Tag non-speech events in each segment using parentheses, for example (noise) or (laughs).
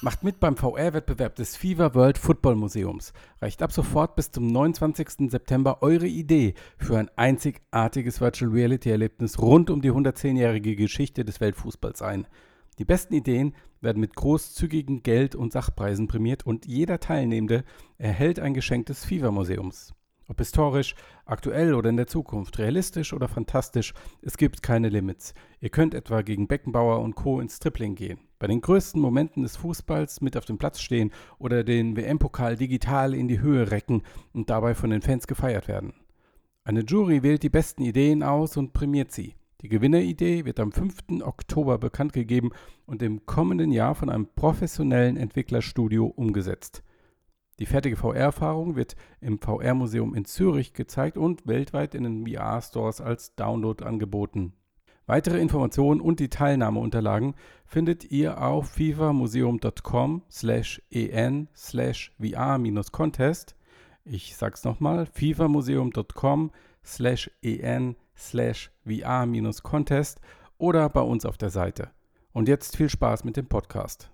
Macht mit beim VR-Wettbewerb des FIFA World Football Museums. Reicht ab sofort bis zum 29. September eure Idee für ein einzigartiges Virtual Reality-Erlebnis rund um die 110-jährige Geschichte des Weltfußballs ein. Die besten Ideen werden mit großzügigen Geld- und Sachpreisen prämiert und jeder Teilnehmende erhält ein Geschenk des FIFA-Museums. Ob historisch, aktuell oder in der Zukunft, realistisch oder fantastisch, es gibt keine Limits. Ihr könnt etwa gegen Beckenbauer und Co. ins Tripling gehen, bei den größten Momenten des Fußballs mit auf dem Platz stehen oder den WM-Pokal digital in die Höhe recken und dabei von den Fans gefeiert werden. Eine Jury wählt die besten Ideen aus und prämiert sie. Die Gewinneridee wird am 5. Oktober bekannt gegeben und im kommenden Jahr von einem professionellen Entwicklerstudio umgesetzt. Die fertige VR-Erfahrung wird im VR-Museum in Zürich gezeigt und weltweit in den VR-Stores als Download angeboten. Weitere Informationen und die Teilnahmeunterlagen findet ihr auf fifamuseum.com slash en slash VR-Contest. Ich sag's nochmal, fifamuseum.com slash en slash VR-Contest oder bei uns auf der Seite. Und jetzt viel Spaß mit dem Podcast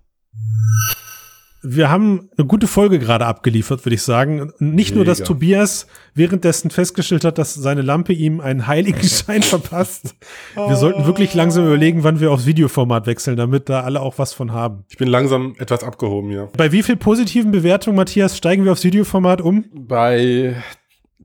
wir haben eine gute Folge gerade abgeliefert, würde ich sagen. Nicht Mega. nur, dass Tobias währenddessen festgestellt hat, dass seine Lampe ihm einen Heiligenschein (laughs) verpasst. Wir sollten wirklich langsam überlegen, wann wir aufs Videoformat wechseln, damit da alle auch was von haben. Ich bin langsam etwas abgehoben, ja. Bei wie viel positiven Bewertungen, Matthias, steigen wir aufs Videoformat um? Bei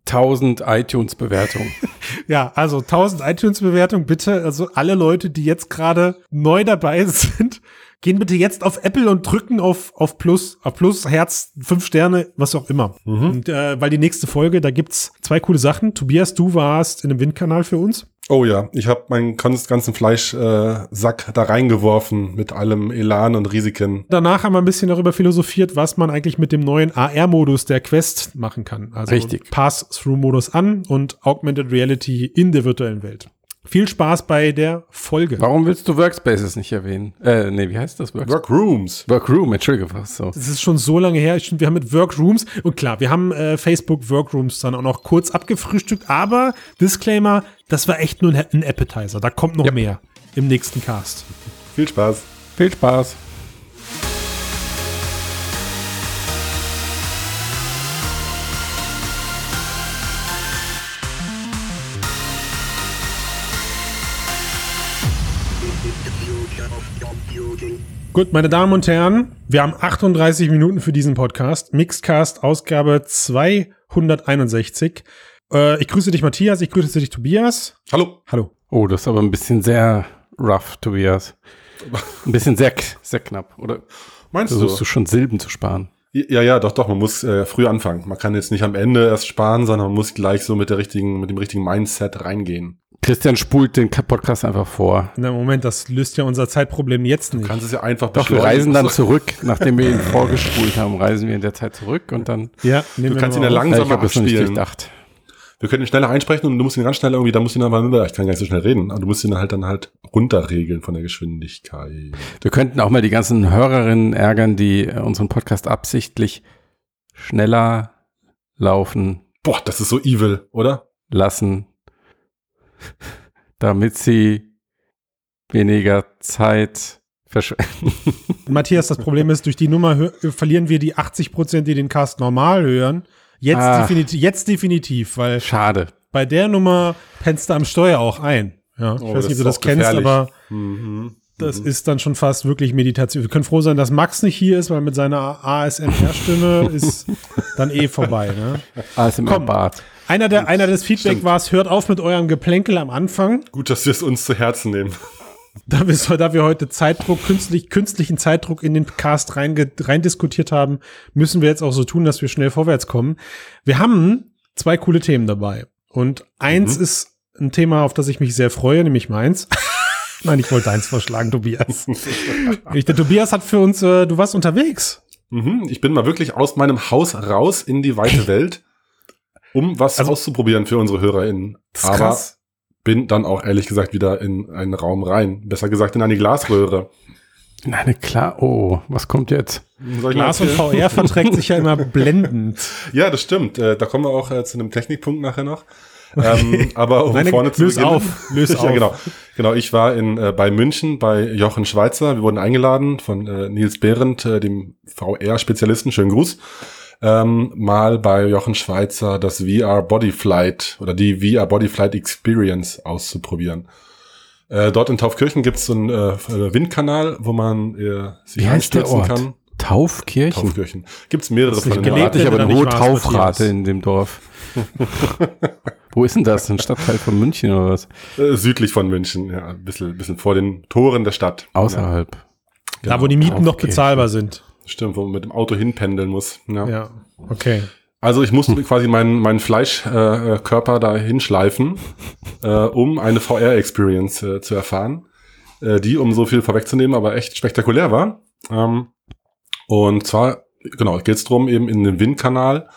1000 iTunes-Bewertungen. (laughs) ja, also 1000 iTunes-Bewertungen, bitte. Also alle Leute, die jetzt gerade neu dabei (laughs) sind, gehen bitte jetzt auf Apple und drücken auf, auf Plus, auf Plus, Herz, fünf Sterne, was auch immer. Mhm. Und, äh, weil die nächste Folge, da gibt's zwei coole Sachen. Tobias, du warst in einem Windkanal für uns. Oh ja, ich habe meinen ganzen Fleischsack äh, da reingeworfen mit allem Elan und Risiken. Danach haben wir ein bisschen darüber philosophiert, was man eigentlich mit dem neuen AR-Modus der Quest machen kann. Also Richtig. Pass-Through-Modus an und Augmented Reality in der virtuellen Welt. Viel Spaß bei der Folge. Warum willst du Workspaces nicht erwähnen? Äh, nee, wie heißt das? Works Workrooms. Workroom, Entschuldigung, so. Das ist schon so lange her. Wir haben mit Workrooms und klar, wir haben äh, Facebook Workrooms dann auch noch kurz abgefrühstückt, aber Disclaimer, das war echt nur ein Appetizer. Da kommt noch ja. mehr im nächsten Cast. Viel Spaß. Viel Spaß. Gut, meine Damen und Herren, wir haben 38 Minuten für diesen Podcast. Mixcast Ausgabe 261. Äh, ich grüße dich, Matthias. Ich grüße dich, Tobias. Hallo. Hallo. Oh, das ist aber ein bisschen sehr rough, Tobias. Ein bisschen sehr, sehr knapp, oder? Meinst Versuchst du? Versuchst du schon Silben zu sparen? Ja, ja, doch, doch. Man muss äh, früh anfangen. Man kann jetzt nicht am Ende erst sparen, sondern man muss gleich so mit der richtigen, mit dem richtigen Mindset reingehen. Christian spult den Podcast einfach vor. Na Moment, das löst ja unser Zeitproblem jetzt nicht. Du kannst es ja einfach Doch, wir reisen dann zurück, (laughs) nachdem wir ihn vorgespult haben, reisen wir in der Zeit zurück und dann. Ja, nehmen du kannst ihn ja langsamer abspielen. Wir können ihn schneller einsprechen und du musst ihn ganz schnell irgendwie, da musst du ihn aber, ich kann gar nicht so schnell reden, aber du musst ihn halt dann halt runterregeln von der Geschwindigkeit. Wir könnten auch mal die ganzen Hörerinnen ärgern, die äh, unseren Podcast absichtlich schneller laufen. Boah, das ist so evil, oder? Lassen, damit sie weniger Zeit verschwenden. Matthias, das Problem ist, durch die Nummer verlieren wir die 80 Prozent, die den Cast normal hören. Jetzt, ah, definitiv, jetzt definitiv, weil. Schade. Bei der Nummer pennst du am Steuer auch ein. Ja, ich oh, weiß nicht, ob du das kennst, gefährlich. aber mhm. das mhm. ist dann schon fast wirklich Meditation. Wir können froh sein, dass Max nicht hier ist, weil mit seiner ASMR-Stimme (laughs) ist dann eh vorbei. Ne? ASMR-Bart. Einer, der, einer des Feedback war es, hört auf mit eurem Geplänkel am Anfang. Gut, dass wir es uns zu Herzen nehmen. Da wir, da wir heute Zeitdruck, künstlich, künstlichen Zeitdruck in den Cast rein, rein diskutiert haben, müssen wir jetzt auch so tun, dass wir schnell vorwärts kommen. Wir haben zwei coole Themen dabei. Und eins mhm. ist ein Thema, auf das ich mich sehr freue, nämlich meins. (laughs) Nein, ich wollte eins vorschlagen, Tobias. (laughs) ich, der Tobias hat für uns, äh, du warst unterwegs. Mhm, ich bin mal wirklich aus meinem Haus raus in die weite (laughs) Welt um was also, auszuprobieren für unsere HörerInnen. Aber krass. Bin dann auch ehrlich gesagt wieder in einen Raum rein. Besser gesagt in eine Glasröhre. In eine klar. Oh, was kommt jetzt? Glas und VR verträgt sich ja immer (laughs) blendend. Ja, das stimmt. Äh, da kommen wir auch äh, zu einem Technikpunkt nachher noch. ähm, aber um Nein, vorne zu löse beginnen. auf, löse (laughs) ja, auf. genau. Genau, ich war in, äh, bei München bei Jochen Schweizer. Wir wurden eingeladen von äh, Nils Behrendt, äh, dem VR-Spezialisten. Schönen Gruß. Ähm, mal bei Jochen Schweizer das VR Bodyflight oder die VR Bodyflight Experience auszuprobieren. Äh, dort in Taufkirchen gibt es so einen äh, Windkanal, wo man äh, sich Wie heißt der einstürzen Ort? kann. Taufkirchen? Taufkirchen. Gibt es mehrere Das von nicht den gelebt, ich aber wenn eine hohe Taufrate in dem Dorf. (laughs) Wo ist denn das? Ein Stadtteil von München oder was? Äh, südlich von München, ja, ein bisschen, bisschen vor den Toren der Stadt. Außerhalb. Ja, Da, wo die Mieten noch bezahlbar sind. Stimmt, wo man mit dem Auto hinpendeln muss. Ja. Ja, okay. Also ich musste quasi meinen, meinen Fleischkörper äh, Körper da hinschleifen, (laughs) äh, um eine VR-Experience äh, zu erfahren, äh, die, um so viel vorwegzunehmen, aber echt spektakulär war. Ähm, und zwar, genau, geht es darum, eben in den Windkanal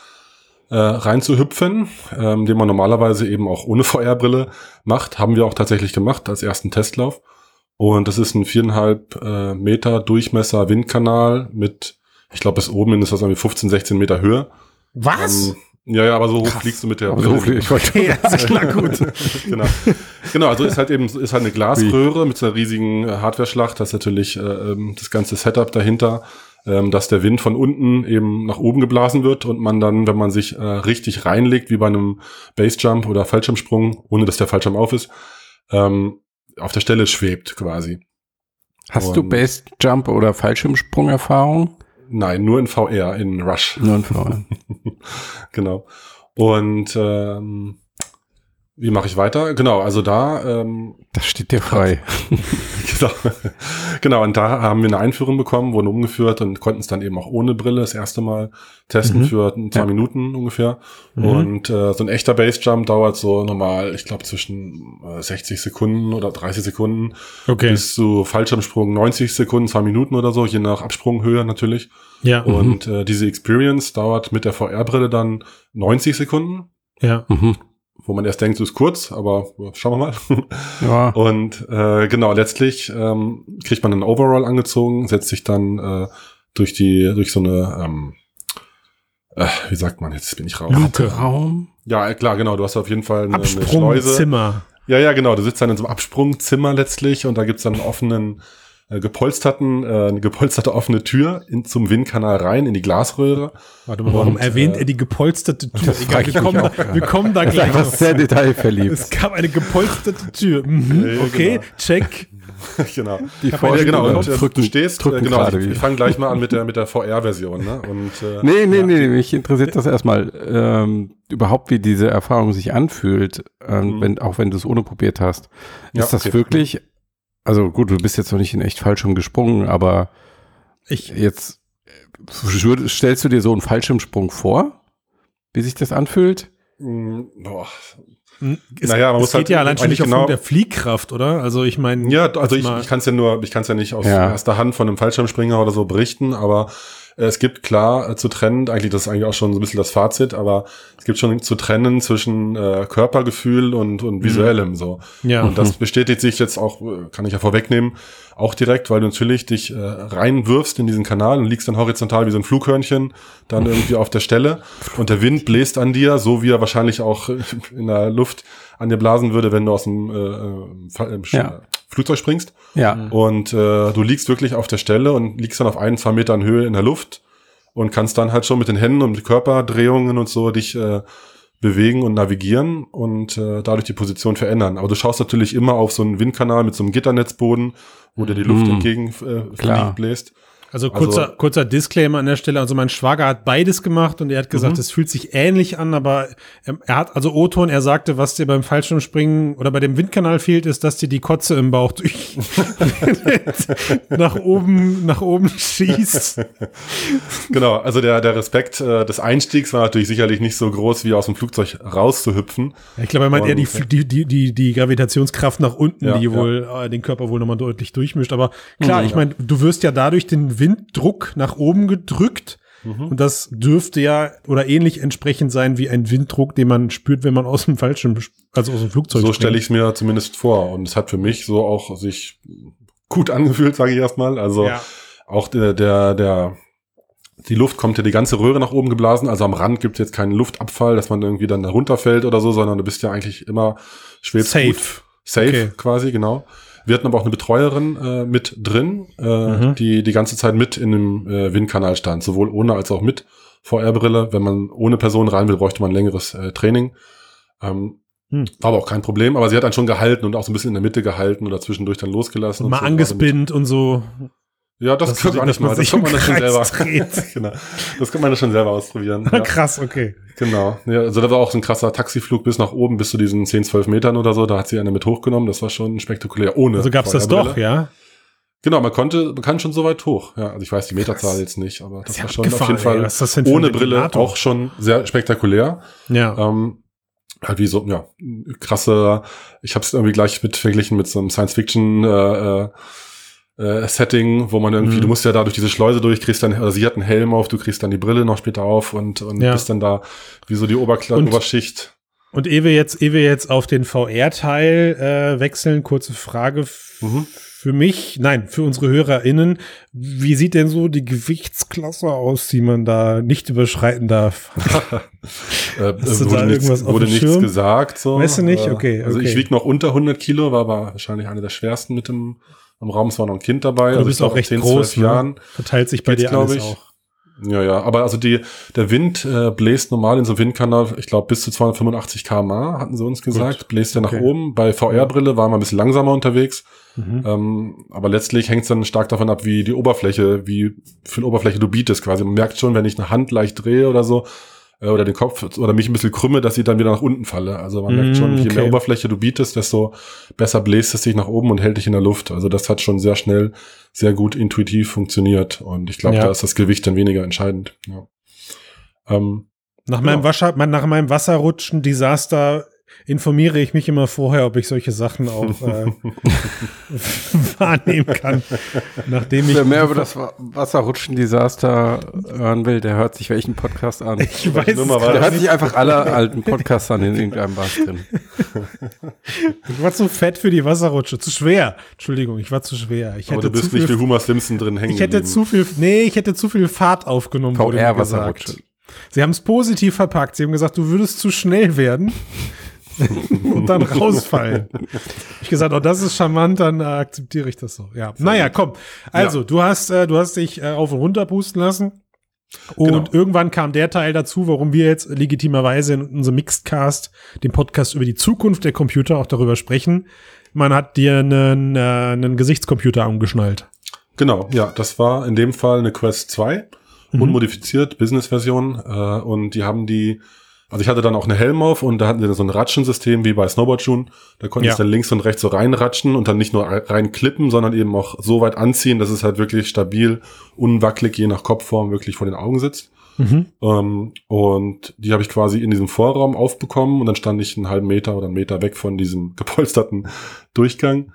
äh, reinzuhüpfen, ähm, den man normalerweise eben auch ohne VR-Brille macht. Haben wir auch tatsächlich gemacht als ersten Testlauf. Und das ist ein viereinhalb äh, Meter Durchmesser Windkanal mit, ich glaube, bis oben hin ist das irgendwie 15, 16 Meter Höhe. Was? Ähm, ja, ja, aber so hoch Krass. fliegst du mit der Aber so viel, ich wollte (laughs) ja, ist klar, gut. (laughs) genau. genau, also ist halt eben ist halt eine Glasröhre mit so einer riesigen äh, Hardware-Schlacht. Das ist natürlich äh, ähm, das ganze Setup dahinter, ähm, dass der Wind von unten eben nach oben geblasen wird und man dann, wenn man sich äh, richtig reinlegt, wie bei einem Basejump oder Fallschirmsprung, ohne dass der Fallschirm auf ist, ähm, auf der Stelle schwebt quasi. Hast du Und- Base Jump oder Fallschirmsprung-Erfahrung? Nein, nur in VR, in Rush. Nur in VR. (laughs) genau. Und ähm, wie mache ich weiter? Genau, also da ähm, Das steht dir frei. (laughs) genau. genau, und da haben wir eine Einführung bekommen, wurden umgeführt und konnten es dann eben auch ohne Brille das erste Mal testen Mhm. für zwei Ja. Minuten ungefähr. Mhm. Und äh, so ein echter Basejump dauert so normal, ich glaube, zwischen äh, 60 Sekunden oder 30 Sekunden Okay. bis zu Fallschirmsprung 90 Sekunden, zwei Minuten oder so, je nach Absprunghöhe natürlich. Ja. Und äh, diese Experience dauert mit der VR-Brille dann 90 Sekunden, ja. Mhm. Wo man erst denkt, so ist kurz, aber schauen wir mal. (laughs) Ja. Und äh, genau, letztlich ähm, kriegt man einen Overall angezogen, setzt sich dann äh, durch die, durch so eine, ähm, äh, wie sagt man, jetzt bin ich raus. Luke. Raum. Ja, äh, klar, genau, du hast auf jeden Fall eine, eine Schleuse. Absprungzimmer. Ja, ja, genau, du sitzt dann in so einem Absprungzimmer letztlich und da gibt's dann einen offenen, äh, gepolsterten, äh, eine gepolsterte offene Tür in, zum Windkanal rein, in die Glasröhre. Warte mal, warum Und, erwähnt äh, er die gepolsterte Tür? das Egal, wir kommen, da, wir kommen da Das gleich noch sehr detailverliebt. Es gab eine gepolsterte Tür. Mhm. Ja, Okay, genau. check. (laughs) genau. Die meine Ja, genau, und äh, drücken, du stehst, drücken genau, ich, ich fange gleich mal an mit der, mit der VR-Version, ne? Und, äh, Nee, nee, ja. nee, mich interessiert das erstmal ähm, überhaupt, wie diese Erfahrung sich anfühlt, ähm, Mhm. wenn, auch wenn du es ohne probiert hast. Ja, ist das okay. wirklich, also gut, du bist jetzt noch nicht in echt Fallschirm gesprungen, aber Ich, jetzt stellst du dir so einen Fallschirmsprung vor, wie sich das anfühlt? Mm, boah. es, Naja, man es muss geht halt ja allein schon nicht aufgrund genau- der Fliehkraft, oder? Also ich meine, Ja, also ich, ich kann es ja nur, ich kann es ja nicht aus Ja. erster Hand von einem Fallschirmspringer oder so berichten, aber äh, es gibt klar äh, zu trennen, eigentlich das ist eigentlich auch schon so ein bisschen das Fazit, aber es gibt schon zu trennen zwischen äh, Körpergefühl und, und visuellem so. ja. Und das (laughs) bestätigt sich jetzt auch, äh, kann ich ja vorwegnehmen, auch direkt, weil du natürlich dich äh, reinwirfst in diesen Kanal und liegst dann horizontal wie so ein Flughörnchen, dann irgendwie auf der Stelle und der Wind bläst an dir, so wie er wahrscheinlich auch (laughs) in der Luft an dir blasen würde, wenn du aus dem äh, äh, Fall- äh, Ja. Flugzeug springst. Ja. Und äh, du liegst wirklich auf der Stelle und liegst dann auf ein, zwei Metern Höhe in der Luft und kannst dann halt schon mit den Händen und mit Körperdrehungen und so dich äh, bewegen und navigieren und äh, dadurch die Position verändern. Aber du schaust natürlich immer auf so einen Windkanal mit so einem Gitternetzboden, wo dir die Luft Mhm. entgegen äh, bläst. Also kurzer, Also- kurzer Disclaimer an der Stelle. Also mein Schwager hat beides gemacht und er hat gesagt, Mhm. es fühlt sich ähnlich an, aber er hat also O-Ton, er sagte, was dir beim Fallschirmspringen oder bei dem Windkanal fehlt, ist, dass dir die Kotze im Bauch durch (laughs) nach oben, nach oben schießt. Genau, also der, der Respekt äh, des Einstiegs war natürlich sicherlich nicht so groß, wie aus dem Flugzeug rauszuhüpfen. Ich glaube, er meint eher die, die, die, die, die Gravitationskraft nach unten, Ja, die ja. wohl äh, den Körper wohl nochmal deutlich durchmischt. Aber klar, Mhm. ich meine, du wirst ja dadurch den Winddruck nach oben gedrückt. Mhm. Und das dürfte ja oder ähnlich entsprechend sein wie ein Winddruck, den man spürt, wenn man aus dem Fallschirm, also aus dem Flugzeug So stelle ich es mir zumindest vor. Und es hat für mich so auch sich gut angefühlt, sage ich erstmal. Also Ja. auch der, der, der, die Luft kommt ja die ganze Röhre nach oben geblasen, also am Rand gibt es jetzt keinen Luftabfall, dass man irgendwie dann da runterfällt oder so, sondern du bist ja eigentlich immer schwebst Safe. Gut. Safe Okay. quasi, genau. Wir hatten aber auch eine Betreuerin äh, mit drin, äh, Mhm. die die ganze Zeit mit in dem äh, Windkanal stand, sowohl ohne als auch mit VR-Brille. Wenn man ohne Person rein will, bräuchte man längeres äh, Training. Ähm, Hm. War aber auch kein Problem, aber sie hat dann schon gehalten und auch so ein bisschen in der Mitte gehalten oder zwischendurch dann losgelassen. und Mal so. Also angespinnt und so. Ja, das dass kann du- man nicht mal. Das kann man das schon selber. (laughs) Genau. Das kann man das schon selber ausprobieren. Ja. (laughs) Krass, okay. Genau. Ja, also da war auch so ein krasser Taxiflug bis nach oben, bis zu diesen 10, 12 Metern oder so. Da hat sie eine mit hochgenommen. Das war schon spektakulär. Ohne. Also gab's das doch, ja? Genau, man konnte, man kann schon so weit hoch. Ja, also ich weiß die Meterzahl jetzt nicht, aber das ist war schon auf jeden Fall ey. Das ohne Brille Ventilator? auch schon sehr spektakulär. Ja. Ähm, halt wie so, ja, krasse, ich habe es irgendwie gleich mit verglichen mit so einem Science-Fiction äh, äh, Setting, wo man irgendwie, Mhm. du musst ja da durch diese Schleuse durch, kriegst dann, oder sie hat einen Helm auf, du kriegst dann die Brille noch später auf und, und Ja. bist dann da wie so die Oberkla Und- Oberschicht. Und ehe wir jetzt, ehe wir jetzt auf den VR-Teil äh, wechseln, kurze Frage Mhm. für mich, nein, für unsere HörerInnen. Wie sieht denn so die Gewichtsklasse aus, die man da nicht überschreiten darf? (laughs) Äh, (laughs) du wurde nichts, wurde nichts gesagt. So. Weißt du nicht? Äh, Okay, Also okay. ich wieg noch unter 100 Kilo, war aber wahrscheinlich einer der schwersten mit dem im Raum. Es war noch ein Kind dabei. Du also bist ich auch recht 10, groß, 12 ne? Jahren. Verteilt sich bei dir glaub alles ich. auch. Ja, ja, aber also die, der Wind äh, bläst normal in so einem Windkanal, ich glaube bis zu 285 km/h, hatten sie uns gesagt, bläst er nach Okay. oben. Bei VR-Brille war man ein bisschen langsamer unterwegs, Mhm. ähm, aber letztlich hängt es dann stark davon ab, wie die Oberfläche, wie viel Oberfläche du bietest quasi. Man merkt schon, wenn ich eine Hand leicht drehe oder so, äh, oder den Kopf oder mich ein bisschen krümme, dass ich dann wieder nach unten falle. Also man merkt Mm, schon, je okay. mehr Oberfläche du bietest, desto besser bläst es dich nach oben und hält dich in der Luft. Also das hat schon sehr schnell, sehr gut intuitiv funktioniert. Und ich glaube, Ja. da ist das Gewicht dann weniger entscheidend. Ja. Ähm, Nach, Genau. meinem Wasser, nach meinem Wasserrutschen-Desaster informiere ich mich immer vorher, ob ich solche Sachen auch äh, (laughs) wahrnehmen kann. Nachdem ich Wer mehr über das Wa- Wasserrutschen-Desaster hören will, der hört sich welchen Podcast an. ich weiß Nummer Der hört sich einfach alle alten Podcasts an, in irgendeinem was drin. Ich war zu fett für die Wasserrutsche. Zu schwer. Entschuldigung, ich war zu schwer. Ich aber hätte du bist zu nicht viel, wie Homer Simpson drin hängen ich hätte geblieben. zu viel, nee, ich hätte zu viel Fahrt aufgenommen, wurde mir gesagt. VR-Wasserrutsche. Sie haben es positiv verpackt. Sie haben gesagt, du würdest zu schnell werden (laughs) und dann rausfallen. Ich gesagt, oh, das ist charmant, dann äh, akzeptiere ich das so. Ja. Naja, komm. Also, du hast, äh, du hast dich äh, auf und runter pusten lassen. Und Genau. irgendwann kam der Teil dazu, warum wir jetzt legitimerweise in unserem Mixedcast, dem Podcast über die Zukunft der Computer, auch darüber sprechen. Man hat dir einen, äh, einen Gesichtscomputer angeschnallt. Genau, ja, das war in dem Fall eine Quest 2, Mhm. unmodifiziert, Business-Version. Äh, und die haben die, also ich hatte dann auch eine Helm auf und da hatten sie so ein Ratschensystem wie bei Snowboard June. Da konnte Ja. ich dann links und rechts so reinratschen und dann nicht nur rein klippen, sondern eben auch so weit anziehen, dass es halt wirklich stabil, unwackelig, je nach Kopfform wirklich vor den Augen sitzt. Mhm. Ähm, und die habe ich quasi in diesem Vorraum aufbekommen und dann stand ich einen halben Meter oder einen Meter weg von diesem (laughs) gepolsterten Durchgang.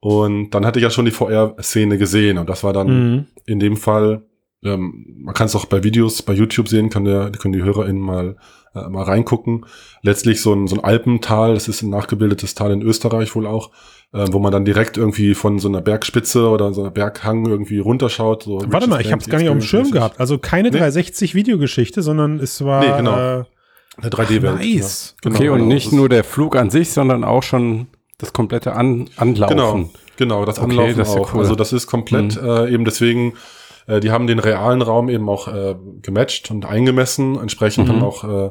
Und dann hatte ich ja schon die VR-Szene gesehen und das war dann Mhm. in dem Fall, ähm, man kann es auch bei Videos bei YouTube sehen, kann der, können die HörerInnen mal, äh, mal reingucken. Letztlich so ein, so ein Alpental, das ist ein nachgebildetes Tal in Österreich wohl auch, äh, wo man dann direkt irgendwie von so einer Bergspitze oder so einer Berghang irgendwie runterschaut. So Warte Richard mal, ich habe es gar nicht auf dem Schirm gehabt. Also keine Nee. 360-Videogeschichte, sondern es war. Nee, genau. Äh, Eine 3D-Welt. nice. Ja. Okay, Genau, und genau. nicht nur der Flug an sich, sondern auch schon das komplette an Anlaufen. Genau, genau, das Okay, Anlaufen das ist ja auch. cool. Also das ist komplett Mhm. äh, eben deswegen, äh, die haben den realen Raum eben auch äh, gematcht und eingemessen, entsprechend Mhm. dann auch äh,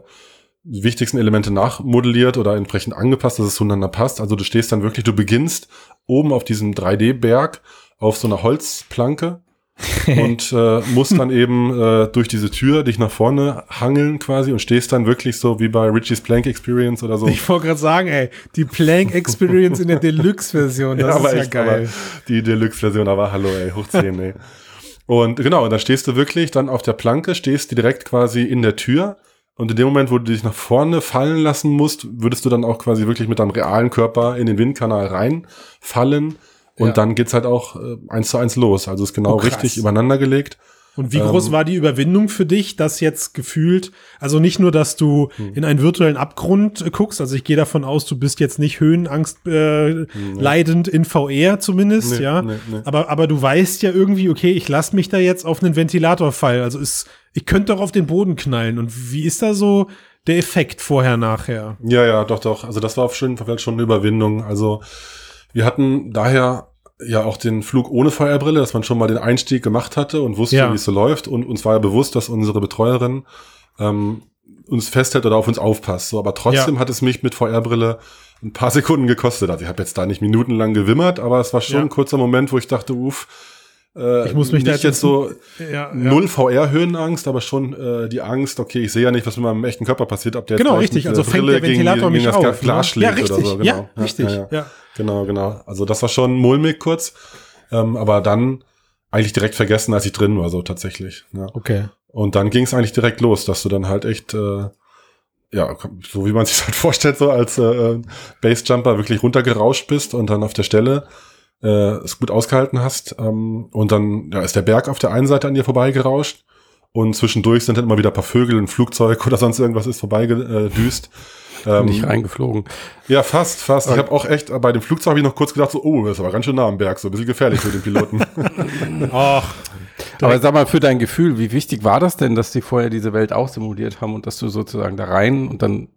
die wichtigsten Elemente nachmodelliert oder entsprechend angepasst, dass es zueinander passt. Also du stehst dann wirklich, du beginnst oben auf diesem 3D-Berg auf so einer Holzplanke (laughs) und äh, musst dann eben äh, durch diese Tür dich nach vorne hangeln quasi und stehst dann wirklich so wie bei Richie's Plank Experience oder so. Ich wollte gerade sagen, ey, die Plank Experience in der (laughs) Deluxe-Version, das ist ja echt, geil. Die Deluxe-Version, aber hallo, ey, hoch 10, ey. Und genau, da stehst du wirklich dann auf der Planke, stehst du direkt quasi in der Tür. Und in dem Moment, wo du dich nach vorne fallen lassen musst, würdest du dann auch quasi wirklich mit deinem realen Körper in den Windkanal reinfallen. Und Ja. dann geht's halt auch äh, eins zu eins los. Also ist genau Oh, richtig übereinander gelegt. Und wie groß ähm, war die Überwindung für dich, das jetzt gefühlt, also nicht nur, dass du hm. in einen virtuellen Abgrund äh, guckst, also ich gehe davon aus, du bist jetzt nicht Höhenangst äh, nee. leidend in VR zumindest, nee, ja, nee, aber aber du weißt ja irgendwie, okay, ich lasse mich da jetzt auf einen Ventilator fallen, also ist, ich könnte doch auf den Boden knallen und wie ist da so der Effekt vorher nachher? Ja, ja, doch, doch, also das war auf jeden Fall schon eine Überwindung, also wir hatten daher ja auch den Flug ohne Feuerbrille, dass man schon mal den Einstieg gemacht hatte und wusste, ja. wie es so läuft. Und uns war ja bewusst, dass unsere Betreuerin ähm, uns festhält oder auf uns aufpasst. So, aber trotzdem ja. hat es mich mit VR-Brille ein paar Sekunden gekostet. Also ich habe jetzt da nicht minutenlang gewimmert, aber es war schon ja. ein kurzer Moment, wo ich dachte, uff, äh, ich muss mich nicht jetzt so ja, null VR-Höhenangst, aber schon äh, die Angst, okay, ich sehe ja nicht, was mit meinem echten Körper passiert, ob der genau richtig, also fängt der Ventilator gegen, mich gegen auf, Glas ne? schlägt ja, richtig, oder so, genau. Ja, richtig, ja, ja. genau, genau. Also das war schon mulmig kurz, ähm, aber dann eigentlich direkt vergessen, als ich drin war, so tatsächlich. Ja. Okay. Und dann ging es eigentlich direkt los, dass du dann halt echt äh, ja, so wie man (laughs) sich halt vorstellt, so als äh, Bassjumper wirklich runtergerauscht bist und dann auf der Stelle äh, es gut ausgehalten hast. Ähm, und dann ja, ist der Berg auf der einen Seite an dir vorbeigerauscht und zwischendurch sind dann immer wieder ein paar Vögel, ein Flugzeug oder sonst irgendwas ist vorbeigedüst. Ähm, nicht reingeflogen. Ja, fast, fast. Ich habe auch echt, bei dem Flugzeug habe ich noch kurz gedacht, so, oh, das ist aber ganz schön nah am Berg, so ein bisschen gefährlich für den Piloten. (laughs) Ach. Aber sag mal, für dein Gefühl, wie wichtig war das denn, dass die vorher diese Welt auch simuliert haben und dass du sozusagen da rein und dann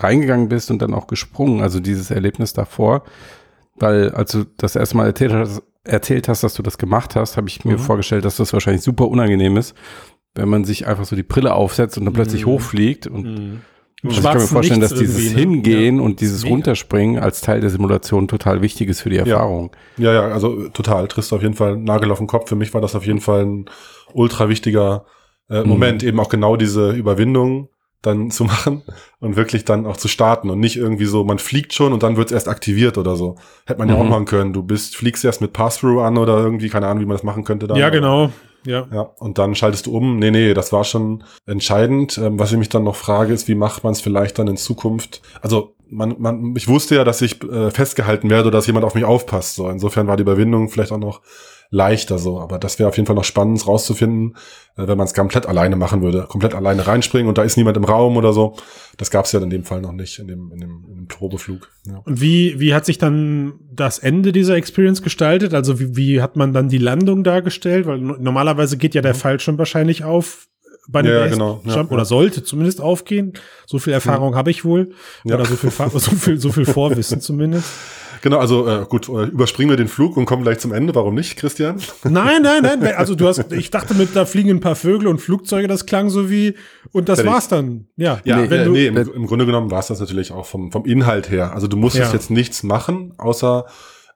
reingegangen bist und dann auch gesprungen, also dieses Erlebnis davor, weil als du das erste Mal erzählt hast, erzählt hast dass du das gemacht hast, habe ich mir mhm. vorgestellt, dass das wahrscheinlich super unangenehm ist, wenn man sich einfach so die Brille aufsetzt und dann plötzlich mhm. hochfliegt und mhm. Also ich kann mir vorstellen, dass dieses ne? Hingehen ja. und dieses Mega. Runterspringen als Teil der Simulation total wichtig ist für die Erfahrung. Ja, ja, ja also total. Triffst auf jeden Fall Nagel auf den Kopf. Für mich war das auf jeden Fall ein ultra wichtiger äh, mhm. Moment, eben auch genau diese Überwindung dann (laughs) zu machen und wirklich dann auch zu starten und nicht irgendwie so, man fliegt schon und dann wird es erst aktiviert oder so. Hätte man ja auch mhm. machen können. Du bist, fliegst erst mit Pass-Through an oder irgendwie, keine Ahnung, wie man das machen könnte. Dann. Ja, genau. Ja. ja. Und dann schaltest du um. Nee, nee, das war schon entscheidend. Ähm, was ich mich dann noch frage, ist, wie macht man es vielleicht dann in Zukunft? Also, man, man, ich wusste ja, dass ich äh, festgehalten werde oder dass jemand auf mich aufpasst. So, insofern war die Überwindung vielleicht auch noch leichter so. Aber das wäre auf jeden Fall noch spannend rauszufinden, äh, wenn man es komplett alleine machen würde. Komplett alleine reinspringen und da ist niemand im Raum oder so. Das gab es ja in dem Fall noch nicht, in dem, in dem, in dem Probeflug. Ja. Und wie, wie hat sich dann das Ende dieser Experience gestaltet? Also wie, wie hat man dann die Landung dargestellt? Weil normalerweise geht ja der mhm. Fallschirm wahrscheinlich auf bei ja, genau, ja, oder sollte zumindest aufgehen. So viel Erfahrung mhm. habe ich wohl. Ja. Oder so viel, (laughs) so viel, so viel Vorwissen zumindest. Genau, also äh, gut, äh, überspringen wir den Flug und kommen gleich zum Ende. Warum nicht, Christian? Nein, nein, (laughs) nein. Also du hast, ich dachte mit, da fliegen ein paar Vögel und Flugzeuge, das klang so wie, und das Fertig. war's dann. Ja, ja nee, wenn du, nee im, im Grunde genommen war es das natürlich auch vom, vom Inhalt her. Also du musstest ja. jetzt nichts machen, außer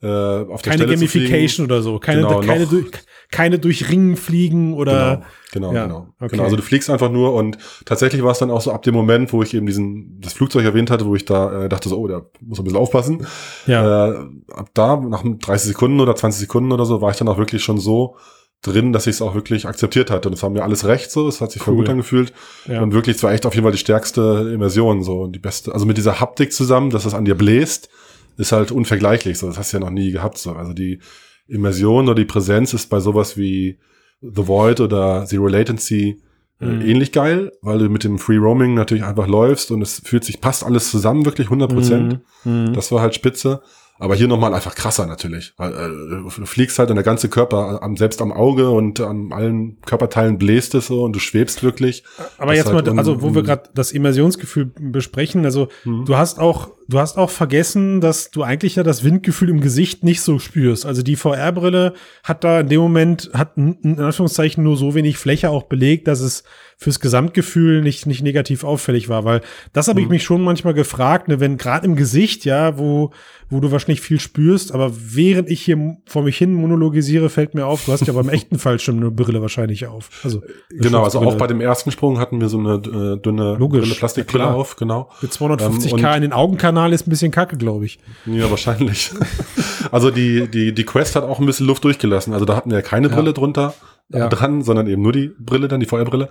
äh, auf der keine Stelle Gamification oder so, keine, genau, keine, durch, keine durch Ringen fliegen oder genau, genau, ja, genau. Okay. genau. Also du fliegst einfach nur und tatsächlich war es dann auch so ab dem Moment, wo ich eben diesen das Flugzeug erwähnt hatte, wo ich da äh, dachte so, oh, der muss ein bisschen aufpassen. Ja. Äh, ab da nach 30 Sekunden oder 20 Sekunden oder so war ich dann auch wirklich schon so drin, dass ich es auch wirklich akzeptiert hatte. Und es war mir alles recht so, es hat sich cool. voll gut angefühlt. Ja. Und wirklich, es war echt auf jeden Fall die stärkste Immersion so und die beste, also mit dieser Haptik zusammen, dass es an dir bläst, ist halt unvergleichlich. So, das hast du ja noch nie gehabt. So. Also die Immersion oder die Präsenz ist bei sowas wie The Void oder Zero Latency äh, mhm. ähnlich geil, weil du mit dem Free Roaming natürlich einfach läufst und es fühlt sich, passt alles zusammen, wirklich 100 Prozent. Mhm. mhm. Das war halt spitze. Aber hier nochmal einfach krasser natürlich. Weil, äh, du fliegst halt und der ganze Körper, selbst am Auge und an allen Körperteilen bläst es so und du schwebst wirklich. Aber jetzt halt mal, also wo wir gerade das Immersionsgefühl besprechen, also mhm. du hast auch, du hast auch vergessen, dass du eigentlich ja das Windgefühl im Gesicht nicht so spürst. Also die VR-Brille hat da in dem Moment, hat in Anführungszeichen nur so wenig Fläche auch belegt, dass es fürs Gesamtgefühl nicht, nicht negativ auffällig war, weil das habe ich mhm. mich schon manchmal gefragt, ne, wenn gerade im Gesicht, ja, wo, wo du wahrscheinlich viel spürst, aber während ich hier vor mich hin monologisiere, fällt mir auf, du hast ja beim (laughs) echten Fallschirm eine Brille wahrscheinlich auf. Also, genau, also auch bei dem ersten Sprung hatten wir so eine äh, dünne, Logisch, dünne Plastikbrille ja, auf, genau. Mit 250k ähm, in den Augenkanal ist ein bisschen kacke, glaube ich. Ja, wahrscheinlich. (laughs) also die, die, die Quest hat auch ein bisschen Luft durchgelassen. Also da hatten wir ja keine Brille ja. drunter ja. dran, sondern eben nur die Brille dann, die Feuerbrille.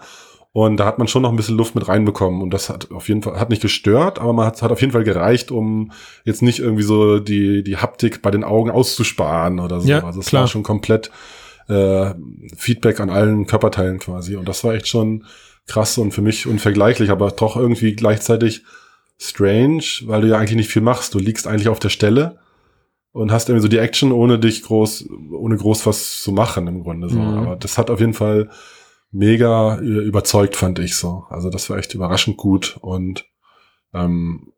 Und da hat man schon noch ein bisschen Luft mit reinbekommen. Und das hat auf jeden Fall, hat nicht gestört, aber man hat, hat auf jeden Fall gereicht, um jetzt nicht irgendwie so die, die Haptik bei den Augen auszusparen oder so. Ja, also es war schon komplett äh, Feedback an allen Körperteilen quasi. Und das war echt schon krass und für mich unvergleichlich, aber doch irgendwie gleichzeitig strange, weil du ja eigentlich nicht viel machst. Du liegst eigentlich auf der Stelle und hast irgendwie so die Action, ohne dich groß, ohne groß was zu machen im Grunde so. Mhm. Aber das hat auf jeden Fall mega überzeugt, fand ich so. Also das war echt überraschend gut und ähm,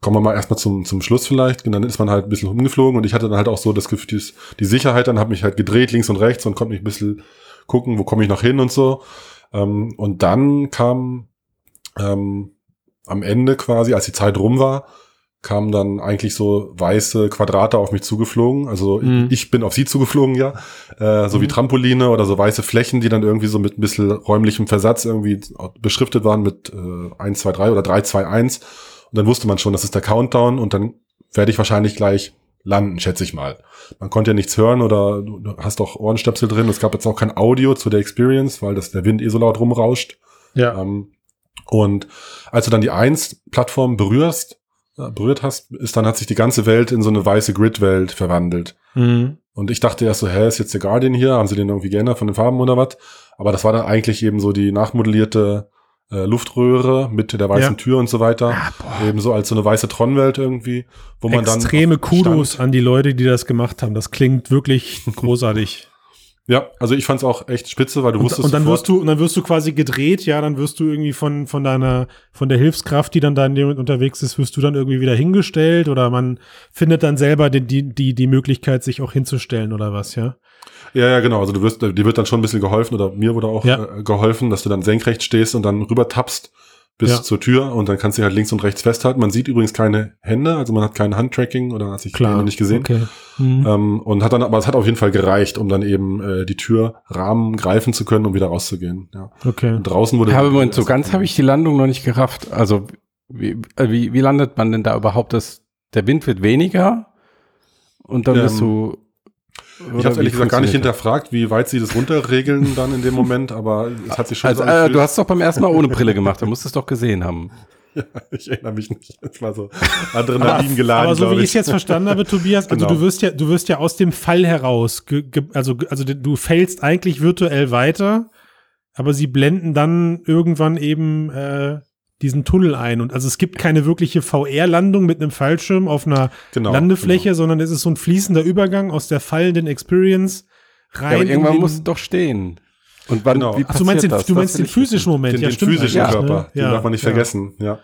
kommen wir mal erstmal zum, zum Schluss vielleicht. Und dann ist man halt ein bisschen rumgeflogen und ich hatte dann halt auch so das Gefühl, die, die Sicherheit, dann habe mich halt gedreht links und rechts und konnte mich ein bisschen gucken, wo komme ich noch hin und so. Ähm, und dann kam ähm, am Ende quasi, als die Zeit rum war, kamen dann eigentlich so weiße Quadrate auf mich zugeflogen. Also mhm. ich bin auf sie zugeflogen, ja. Äh, so mhm. wie Trampoline oder so weiße Flächen, die dann irgendwie so mit ein bisschen räumlichem Versatz irgendwie beschriftet waren mit äh, 1, 2, 3 oder 3, 2, 1. Und dann wusste man schon, das ist der Countdown und dann werde ich wahrscheinlich gleich landen, schätze ich mal. Man konnte ja nichts hören oder du hast auch Ohrenstöpsel drin. Es gab jetzt auch kein Audio zu der Experience, weil das der Wind eh so laut rumrauscht. Ja. Ähm, und als du dann die 1-Plattform berührst, berührt hast, ist dann hat sich die ganze Welt in so eine weiße Grid-Welt verwandelt. Mhm. Und ich dachte erst so, hä, ist jetzt der Guardian hier? Haben sie den irgendwie geändert von den Farben oder was? Aber das war dann eigentlich eben so die nachmodellierte äh, Luftröhre mit der weißen ja. Tür und so weiter. Ah, Eben so als so eine weiße Tronwelt irgendwie, wo man dann. Extreme Kudos stand. an die Leute, die das gemacht haben. Das klingt wirklich (laughs) großartig. Ja, also ich fand's auch echt spitze, weil du und, wusstest und dann wirst du und dann wirst du quasi gedreht, ja, dann wirst du irgendwie von von deiner von der Hilfskraft, die dann da in dem unterwegs ist, wirst du dann irgendwie wieder hingestellt oder man findet dann selber die die die, die Möglichkeit sich auch hinzustellen oder was, ja? Ja, ja, genau. Also du wirst, dir wird dann schon ein bisschen geholfen oder mir wurde auch ja. äh, geholfen, dass du dann senkrecht stehst und dann rüber tappst bis ja. zur Tür und dann kannst du halt links und rechts festhalten. Man sieht übrigens keine Hände, also man hat kein Handtracking oder hat sich Klar. noch nicht gesehen. Okay. Mhm. Ähm, und hat dann, aber es hat auf jeden Fall gereicht, um dann eben äh, die Türrahmen greifen zu können, um wieder rauszugehen. Ja. Okay. Und draußen wurde. Ja, aber Moment, so ganz habe ich die Landung noch nicht gerafft. Also wie, äh, wie, wie landet man denn da überhaupt? Das, der Wind wird weniger und dann ähm, bist du ich habe ehrlich gesagt gar nicht hinterfragt, wie weit sie das runterregeln dann in dem Moment, aber es hat sich schon also, so äh, Du hast es doch beim ersten Mal ohne Brille gemacht, da musst du es doch gesehen haben. (laughs) Ja, ich erinnere mich nicht. Das war so Adrenalin geladen. Aber so wie ich es jetzt verstanden habe, Tobias, also genau. du wirst ja, du wirst ja aus dem Fall heraus, also, also du fällst eigentlich virtuell weiter, aber sie blenden dann irgendwann eben äh, diesen Tunnel ein. Und also es gibt keine wirkliche VR-Landung mit einem Fallschirm auf einer genau, Landefläche, genau. sondern es ist so ein fließender Übergang aus der fallenden Experience rein. Ja, aber irgendwann muss es doch stehen. Und wann, genau. wie Ach, du meinst den, du meinst den physischen Moment, den, ja, den stimmt. physischen ja, Körper, ne? den ja, darf man nicht ja. vergessen, ja.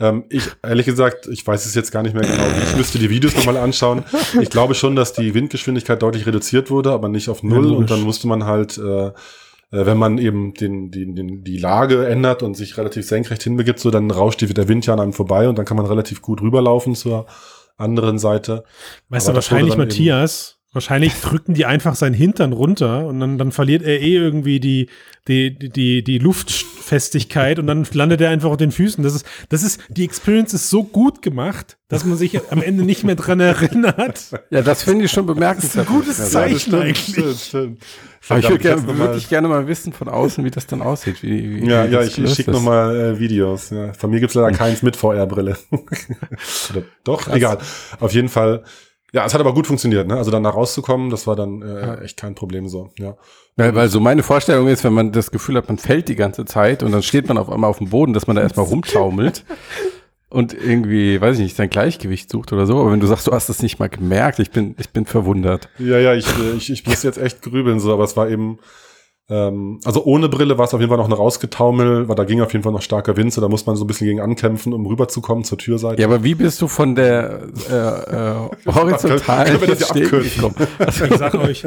Ähm, ich, ehrlich gesagt, ich weiß es jetzt gar nicht mehr genau. Ich müsste die Videos nochmal anschauen. Ich glaube schon, dass die Windgeschwindigkeit deutlich reduziert wurde, aber nicht auf null. und dann musste man halt äh, wenn man eben den, den, den, die Lage ändert und sich relativ senkrecht hinbegibt, so dann rauscht die, der Wind ja an einem vorbei und dann kann man relativ gut rüberlaufen zur anderen Seite. Weißt du, wahrscheinlich, Matthias, wahrscheinlich (laughs) drücken die einfach seinen Hintern runter und dann, dann verliert er eh irgendwie die, die, die, die Luftfestigkeit und dann landet er einfach auf den Füßen. Das ist, das ist, die Experience ist so gut gemacht, dass man sich am Ende nicht mehr dran erinnert. (laughs) Ja, das finde ich schon bemerkenswert. Das ist ein gutes Zeichen ja, eigentlich. Stimmt, stimmt. Aber ich würde gerne, würd ich gerne mal wissen von außen, wie das dann aussieht. Wie, wie, ja, wie ja, ich, ich schicke nochmal äh, Videos. Ja. Von mir gibt's leider (laughs) keins mit VR-Brille. Doch, Krass. egal. Auf jeden Fall. Ja, es hat aber gut funktioniert, ne? Also dann da rauszukommen, das war dann äh, ja. echt kein Problem so, ja. Weil, weil so meine Vorstellung ist, wenn man das Gefühl hat, man fällt die ganze Zeit und dann steht man auf einmal auf dem Boden, dass man da erstmal rumtaumelt (laughs) und irgendwie, weiß ich nicht, sein Gleichgewicht sucht oder so. Aber wenn du sagst, du hast es nicht mal gemerkt, ich bin, ich bin verwundert. Ja, ja, ich, äh, ich, ich muss jetzt echt grübeln, so, aber es war eben, ähm, also ohne Brille war es auf jeden Fall noch eine rausgetaumel, weil da ging auf jeden Fall noch starker Wind, so da muss man so ein bisschen gegen ankämpfen, um rüberzukommen zur Türseite. Ja, aber wie bist du von der äh, (laughs) äh, horizontalen gekommen? Also ich sag euch,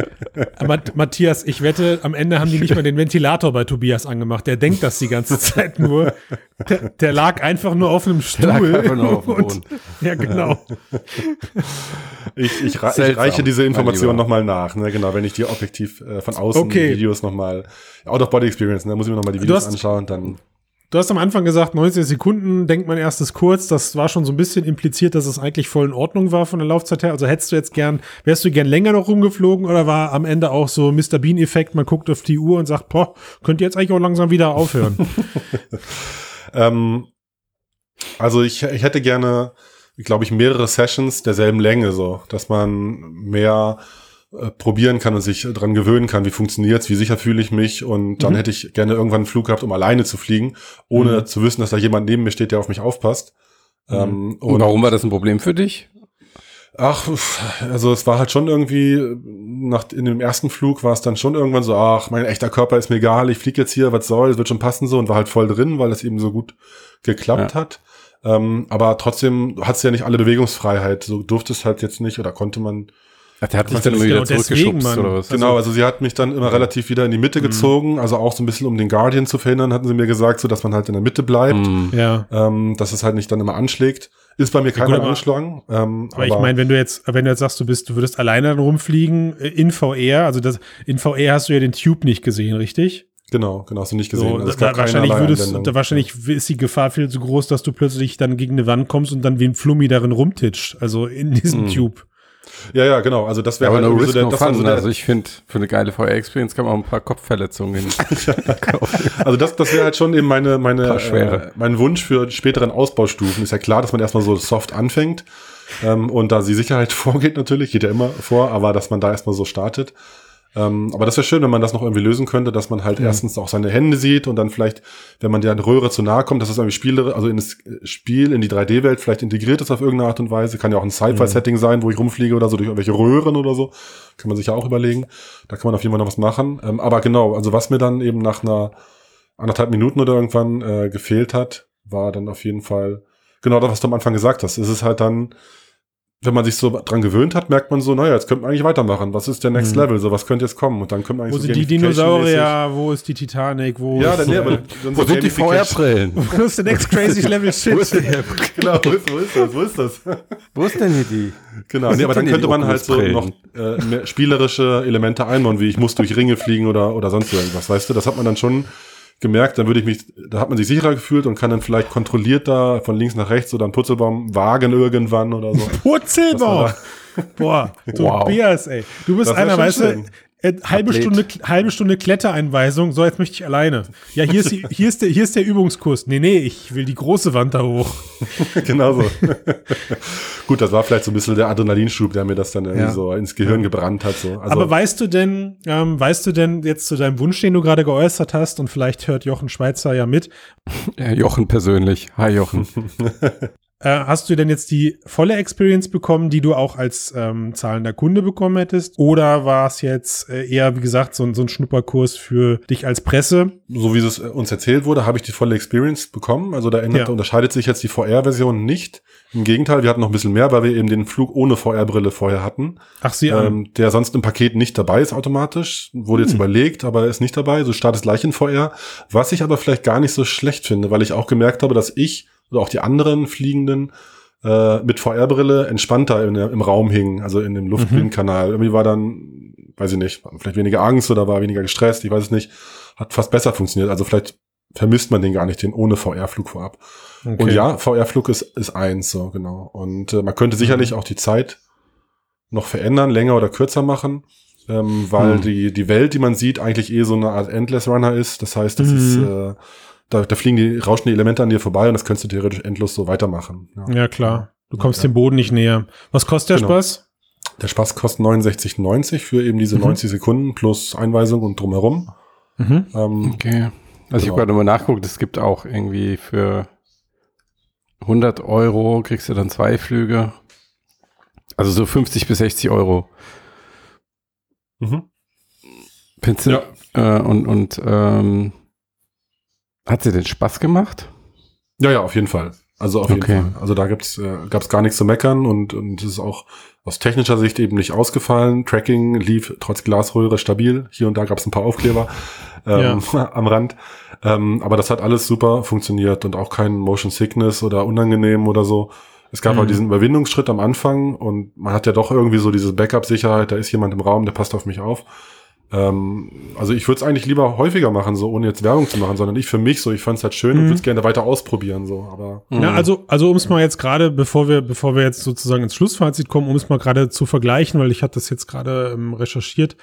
Matthias, ich wette, am Ende haben die nicht mal den Ventilator bei Tobias angemacht. Der denkt das die ganze Zeit nur. Der, der lag einfach nur auf einem Stuhl. Der lag einfach nur auf dem Boden. ja, genau. Ich, ich, ich reiche diese Information nochmal nach, ne? genau, wenn ich die objektiv äh, von außen okay. Videos nochmal, Out-of-Body-Experience, ne? muss ich mir nochmal die Videos hast, anschauen, dann Du hast am Anfang gesagt, 90 Sekunden, denkt man erstes kurz. Das war schon so ein bisschen impliziert, dass es eigentlich voll in Ordnung war von der Laufzeit her. Also hättest du jetzt gern, wärst du gern länger noch rumgeflogen oder war am Ende auch so Mr. Bean-Effekt, man guckt auf die Uhr und sagt, boah, könnt ihr jetzt eigentlich auch langsam wieder aufhören? (laughs) (laughs) ähm, also ich, ich hätte gerne, glaube ich, mehrere Sessions derselben Länge, so, dass man mehr äh, probieren kann und sich dran gewöhnen kann, wie funktioniert's, wie sicher fühle ich mich und dann Mhm. hätte ich gerne irgendwann einen Flug gehabt, um alleine zu fliegen, ohne Mhm. zu wissen, dass da jemand neben mir steht, der auf mich aufpasst. Ähm, Und warum war das ein Problem für dich? Ach, also es war halt schon irgendwie, nach, in dem ersten Flug war es dann schon irgendwann so, ach, mein echter Körper ist mir egal, ich fliege jetzt hier, was soll, es wird schon passen so und war halt voll drin, weil es eben so gut geklappt hat. Ähm, aber trotzdem hat ja nicht alle Bewegungsfreiheit, so durfte es halt jetzt nicht oder konnte man. Ach, der hat dich Was dann immer wieder genau deswegen, zurückgeschubst Mann? oder was? genau, also sie hat mich dann immer relativ wieder in die Mitte gezogen, also auch so ein bisschen um den Guardian zu verhindern, hatten sie mir gesagt, so dass man halt in der Mitte bleibt, Hm. Ja. ähm, dass es halt nicht dann immer anschlägt. Ist bei mir keiner aber- angeschlagen. Ähm, Aber, ich meine, wenn du jetzt, wenn du jetzt sagst, du bist, du würdest alleine dann rumfliegen äh, in VR, also das, in VR hast du ja den Tube nicht gesehen, richtig? genau, genau, hast du nicht gesehen. So, Also da, wahrscheinlich würdest, da wahrscheinlich ist die Gefahr viel zu groß, dass du plötzlich dann gegen eine Wand kommst und dann wie ein Flummi darin rumtitscht, also in diesem Mhm. Tube. Ja, ja, genau. Also das Ja, wäre aber no irgendwie risk, so der, no fun. so der, also ich finde, für eine geile VR-Experience kann man auch ein paar Kopfverletzungen (laughs) kaufen. Also das, das wäre halt schon eben meine, meine, äh, mein Wunsch für späteren Ausbaustufen. Ist ja klar, dass man erstmal so soft anfängt. Ähm, und da die Sicherheit (laughs) vorgeht natürlich, geht ja immer vor, aber dass man da erstmal so startet. Ähm, aber das wäre schön, wenn man das noch irgendwie lösen könnte, dass man halt erstens auch seine Hände sieht und dann vielleicht, wenn man der Röhre zu nahe kommt, dass das irgendwie Spiele, also in das Spiel, in die 3D-Welt vielleicht integriert ist auf irgendeine Art und Weise. Kann ja auch ein Sci-Fi-Setting sein, wo ich rumfliege oder so durch irgendwelche Röhren oder so. Kann man sich ja auch überlegen. Da kann man auf jeden Fall noch was machen. Ähm, aber genau, also was mir dann eben nach einer anderthalb Minuten oder irgendwann äh, gefehlt hat, war dann auf jeden Fall genau das, was du am Anfang gesagt hast. Es ist halt dann, wenn man sich so dran gewöhnt hat, merkt man so, naja, jetzt könnte man eigentlich weitermachen. Was ist der Next Mhm. Level? So, was könnte jetzt kommen? Und dann könnte man Wo eigentlich sind so die Gamification-mäßig- Dinosaurier? Wo ist die Titanic? Wo Ja, ist, dann, nee, aber (laughs) dann Wo so sind die VR-Brillen? (laughs) wo ist der next crazy level (laughs) shit? Genau, wo ist, wo ist das? Wo ist das? Wo ist denn hier die? Genau, Wo nee, sind aber dann könnte die man halt so noch äh, mehr spielerische Elemente einbauen, wie ich muss durch Ringe fliegen oder, oder sonst irgendwas, weißt du? Das hat man dann schon gemerkt, dann würde ich mich, da hat man sich sicherer gefühlt und kann dann vielleicht kontrolliert da von links nach rechts oder einen Putzelbaum wagen irgendwann oder so. (laughs) Purzelbaum! Boah, (laughs) Wow. Tobias, ey. Du bist einer, weißt du, halbe Athlet. Stunde, halbe Stunde Klettereinweisung. So, jetzt möchte ich alleine. Ja, hier ist, die, (laughs) hier ist, der, hier ist der Übungskurs. Nee, nee, ich will die große Wand da hoch. (laughs) genau so. (laughs) Gut, das war vielleicht so ein bisschen der Adrenalinschub, der mir das dann irgendwie Ja. so ins Gehirn gebrannt hat. So. Also, Aber weißt du denn, ähm, weißt du denn jetzt zu deinem Wunsch, den du gerade geäußert hast, und vielleicht hört Jochen Schweizer ja mit, Ja, Jochen persönlich. Hi Jochen. Äh, hast du denn jetzt die volle Experience bekommen, die du auch als ähm, zahlender Kunde bekommen hättest? Oder war es jetzt äh, eher, wie gesagt, so, ein- so ein Schnupperkurs für dich als Presse? so wie es äh, uns erzählt wurde, habe ich die volle Experience bekommen. Also da ändert, Ja. unterscheidet sich jetzt die VR-Version nicht. Im Gegenteil, wir hatten noch ein bisschen mehr, weil wir eben den Flug ohne VR-Brille vorher hatten. Ach, sie ähm, der sonst im Paket nicht dabei ist automatisch. Wurde jetzt Hm. überlegt, aber ist nicht dabei. So startet gleich in VR. Was ich aber vielleicht gar nicht so schlecht finde, weil ich auch gemerkt habe, dass ich oder auch die anderen Fliegenden äh, mit VR-Brille entspannter in, im Raum hingen, also in dem Luftbildkanal. Irgendwie war dann, weiß ich nicht, vielleicht weniger Angst oder war weniger gestresst, ich weiß es nicht. Hat fast besser funktioniert. Also vielleicht vermisst man den gar nicht, den ohne VR-Flug vorab. Okay. Und ja, VR-Flug ist, ist eins, so genau. Und äh, man könnte sicherlich Mhm. auch die Zeit noch verändern, länger oder kürzer machen, ähm, weil Hm. die, die Welt, die man sieht, eigentlich eh so eine Art Endless Runner ist. Das heißt, das Mhm. ist, äh, da, da fliegen die, rauschen die Elemente an dir vorbei und das könntest du theoretisch endlos so weitermachen. Ja. Ja, klar. Du kommst Ja. dem Boden nicht näher. Was kostet der Genau. Spaß? Der Spaß kostet 69,90 für eben diese Mhm. 90 Sekunden plus Einweisung und drumherum. Mhm. Ähm, Okay. Also ich Genau. habe gerade mal nachgeguckt, es gibt auch irgendwie für 100 Euro kriegst du dann zwei Flüge. Also so 50 bis 60 Euro. mhm. Du? Ja. Äh, und und ähm, hat sie den Spaß gemacht? Ja, ja, auf jeden Fall. Also auf Okay. jeden Fall. Also da gibt's äh, gab's gar nichts zu meckern und und es ist auch aus technischer Sicht eben nicht ausgefallen. Tracking lief trotz Glasröhre stabil. Hier und da gab's ein paar Aufkleber (laughs) ähm, (laughs) am Rand. Ähm, aber das hat alles super funktioniert und auch kein Motion Sickness oder unangenehm oder so. Es gab Mhm. halt diesen Überwindungsschritt am Anfang und man hat ja doch irgendwie so diese Backup-Sicherheit, da ist jemand im Raum, der passt auf mich auf. Ähm, also ich würde es eigentlich lieber häufiger machen, so ohne jetzt Werbung zu machen, sondern ich für mich so, ich fand es halt schön und Mhm. würde es gerne weiter ausprobieren, so, aber Ja, also, also um es mal jetzt gerade, bevor wir, bevor wir jetzt sozusagen ins Schlussfazit kommen, um es mal gerade zu vergleichen, weil ich hatte das jetzt gerade ähm, recherchiert.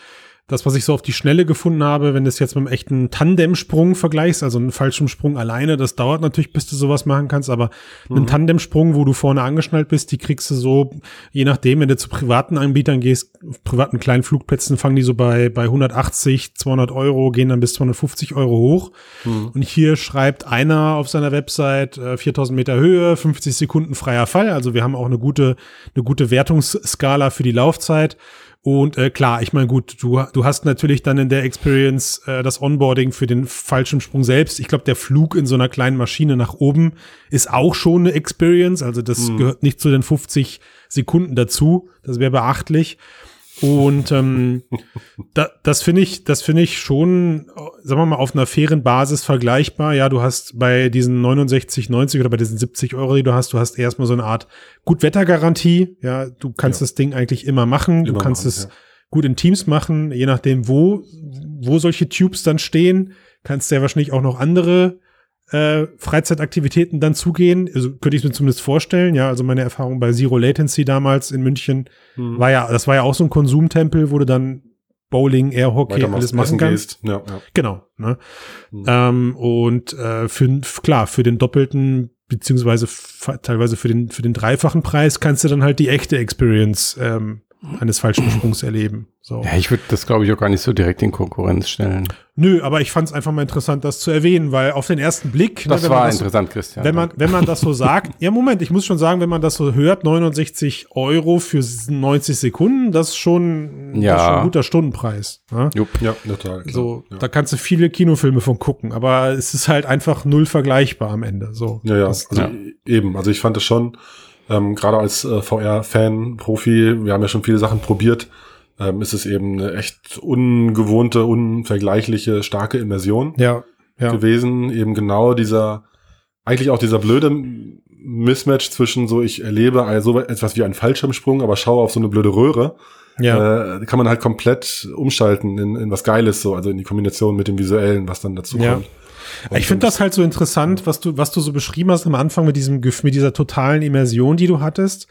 Das, was ich so auf die Schnelle gefunden habe, wenn du es jetzt mit einem echten Tandemsprung vergleichst, also einen falschen Sprung alleine, das dauert natürlich, bis du sowas machen kannst, aber mhm. einen Tandemsprung, wo du vorne angeschnallt bist, die kriegst du so, je nachdem, wenn du zu privaten Anbietern gehst, privaten kleinen Flugplätzen fangen die so bei, bei 180, 200 Euro, gehen dann bis 250 Euro hoch. Mhm. Und hier schreibt einer auf seiner Website äh, 4000 Meter Höhe, 50 Sekunden freier Fall. Also wir haben auch eine gute, eine gute Wertungsskala für die Laufzeit. Und äh, klar, ich meine, gut, du, du hast natürlich dann in der Experience äh, das Onboarding für den Fallschirmsprung selbst. Ich glaube, der Flug in so einer kleinen Maschine nach oben ist auch schon eine Experience. Also das mhm. gehört nicht zu den 50 Sekunden dazu. Das wäre beachtlich. Und ähm, da, das finde ich, das finde ich schon, sagen wir mal, auf einer fairen Basis vergleichbar. Ja, du hast bei diesen 69, 90 oder bei diesen 70 Euro, die du hast, du hast erstmal so eine Art Gutwettergarantie. Ja, du kannst ja. das Ding eigentlich immer machen. Immer du kannst machen, es ja. gut in Teams machen, je nachdem, wo, wo solche Tubes dann stehen, kannst du ja wahrscheinlich auch noch andere äh, Freizeitaktivitäten dann zugehen. Also könnte ich mir zumindest vorstellen. Ja, also meine Erfahrung bei Zero Latency damals in München hm. war ja, das war ja auch so ein Konsumtempel, wo du dann Bowling, Airhockey, alles machen kannst. Ja, ja. Genau. Ne? Hm. Ähm, und äh, für, klar, für den doppelten beziehungsweise teilweise für den für den dreifachen Preis kannst du dann halt die echte Experience ähm, eines falschen Sprungs erleben. So. Ja, ich würde das, glaube ich, auch gar nicht so direkt in Konkurrenz stellen. Nö, aber ich fand es einfach mal interessant, das zu erwähnen, weil auf den ersten Blick. Das ne, war das interessant, so, Christian. Wenn man, wenn man das so (laughs) sagt, ja, Moment, ich muss schon sagen, wenn man das so hört, 69 Euro für 90 Sekunden, das ist schon, ja. das ist schon ein guter Stundenpreis. Ne? Jupp. Ja, total. Klar. So, ja. da kannst du viele Kinofilme von gucken, aber es ist halt einfach null vergleichbar am Ende. So. Ja, ja, also ja. eben. Also ich fand es schon ähm, Gerade als äh, VR-Fan, Profi, wir haben ja schon viele Sachen probiert, ähm, ist es eben eine echt ungewohnte, unvergleichliche, starke Immersion ja, ja. gewesen. Eben genau dieser, eigentlich auch dieser blöde Mismatch zwischen so, ich erlebe also etwas wie einen Fallschirmsprung, aber schaue auf so eine blöde Röhre. Ja. Äh, kann man halt komplett umschalten in, in was Geiles, so, also in die Kombination mit dem Visuellen, was dann dazu ja. kommt. Und ich finde das halt so interessant, was du, was du so beschrieben hast am Anfang mit diesem, mit dieser totalen Immersion, die du hattest.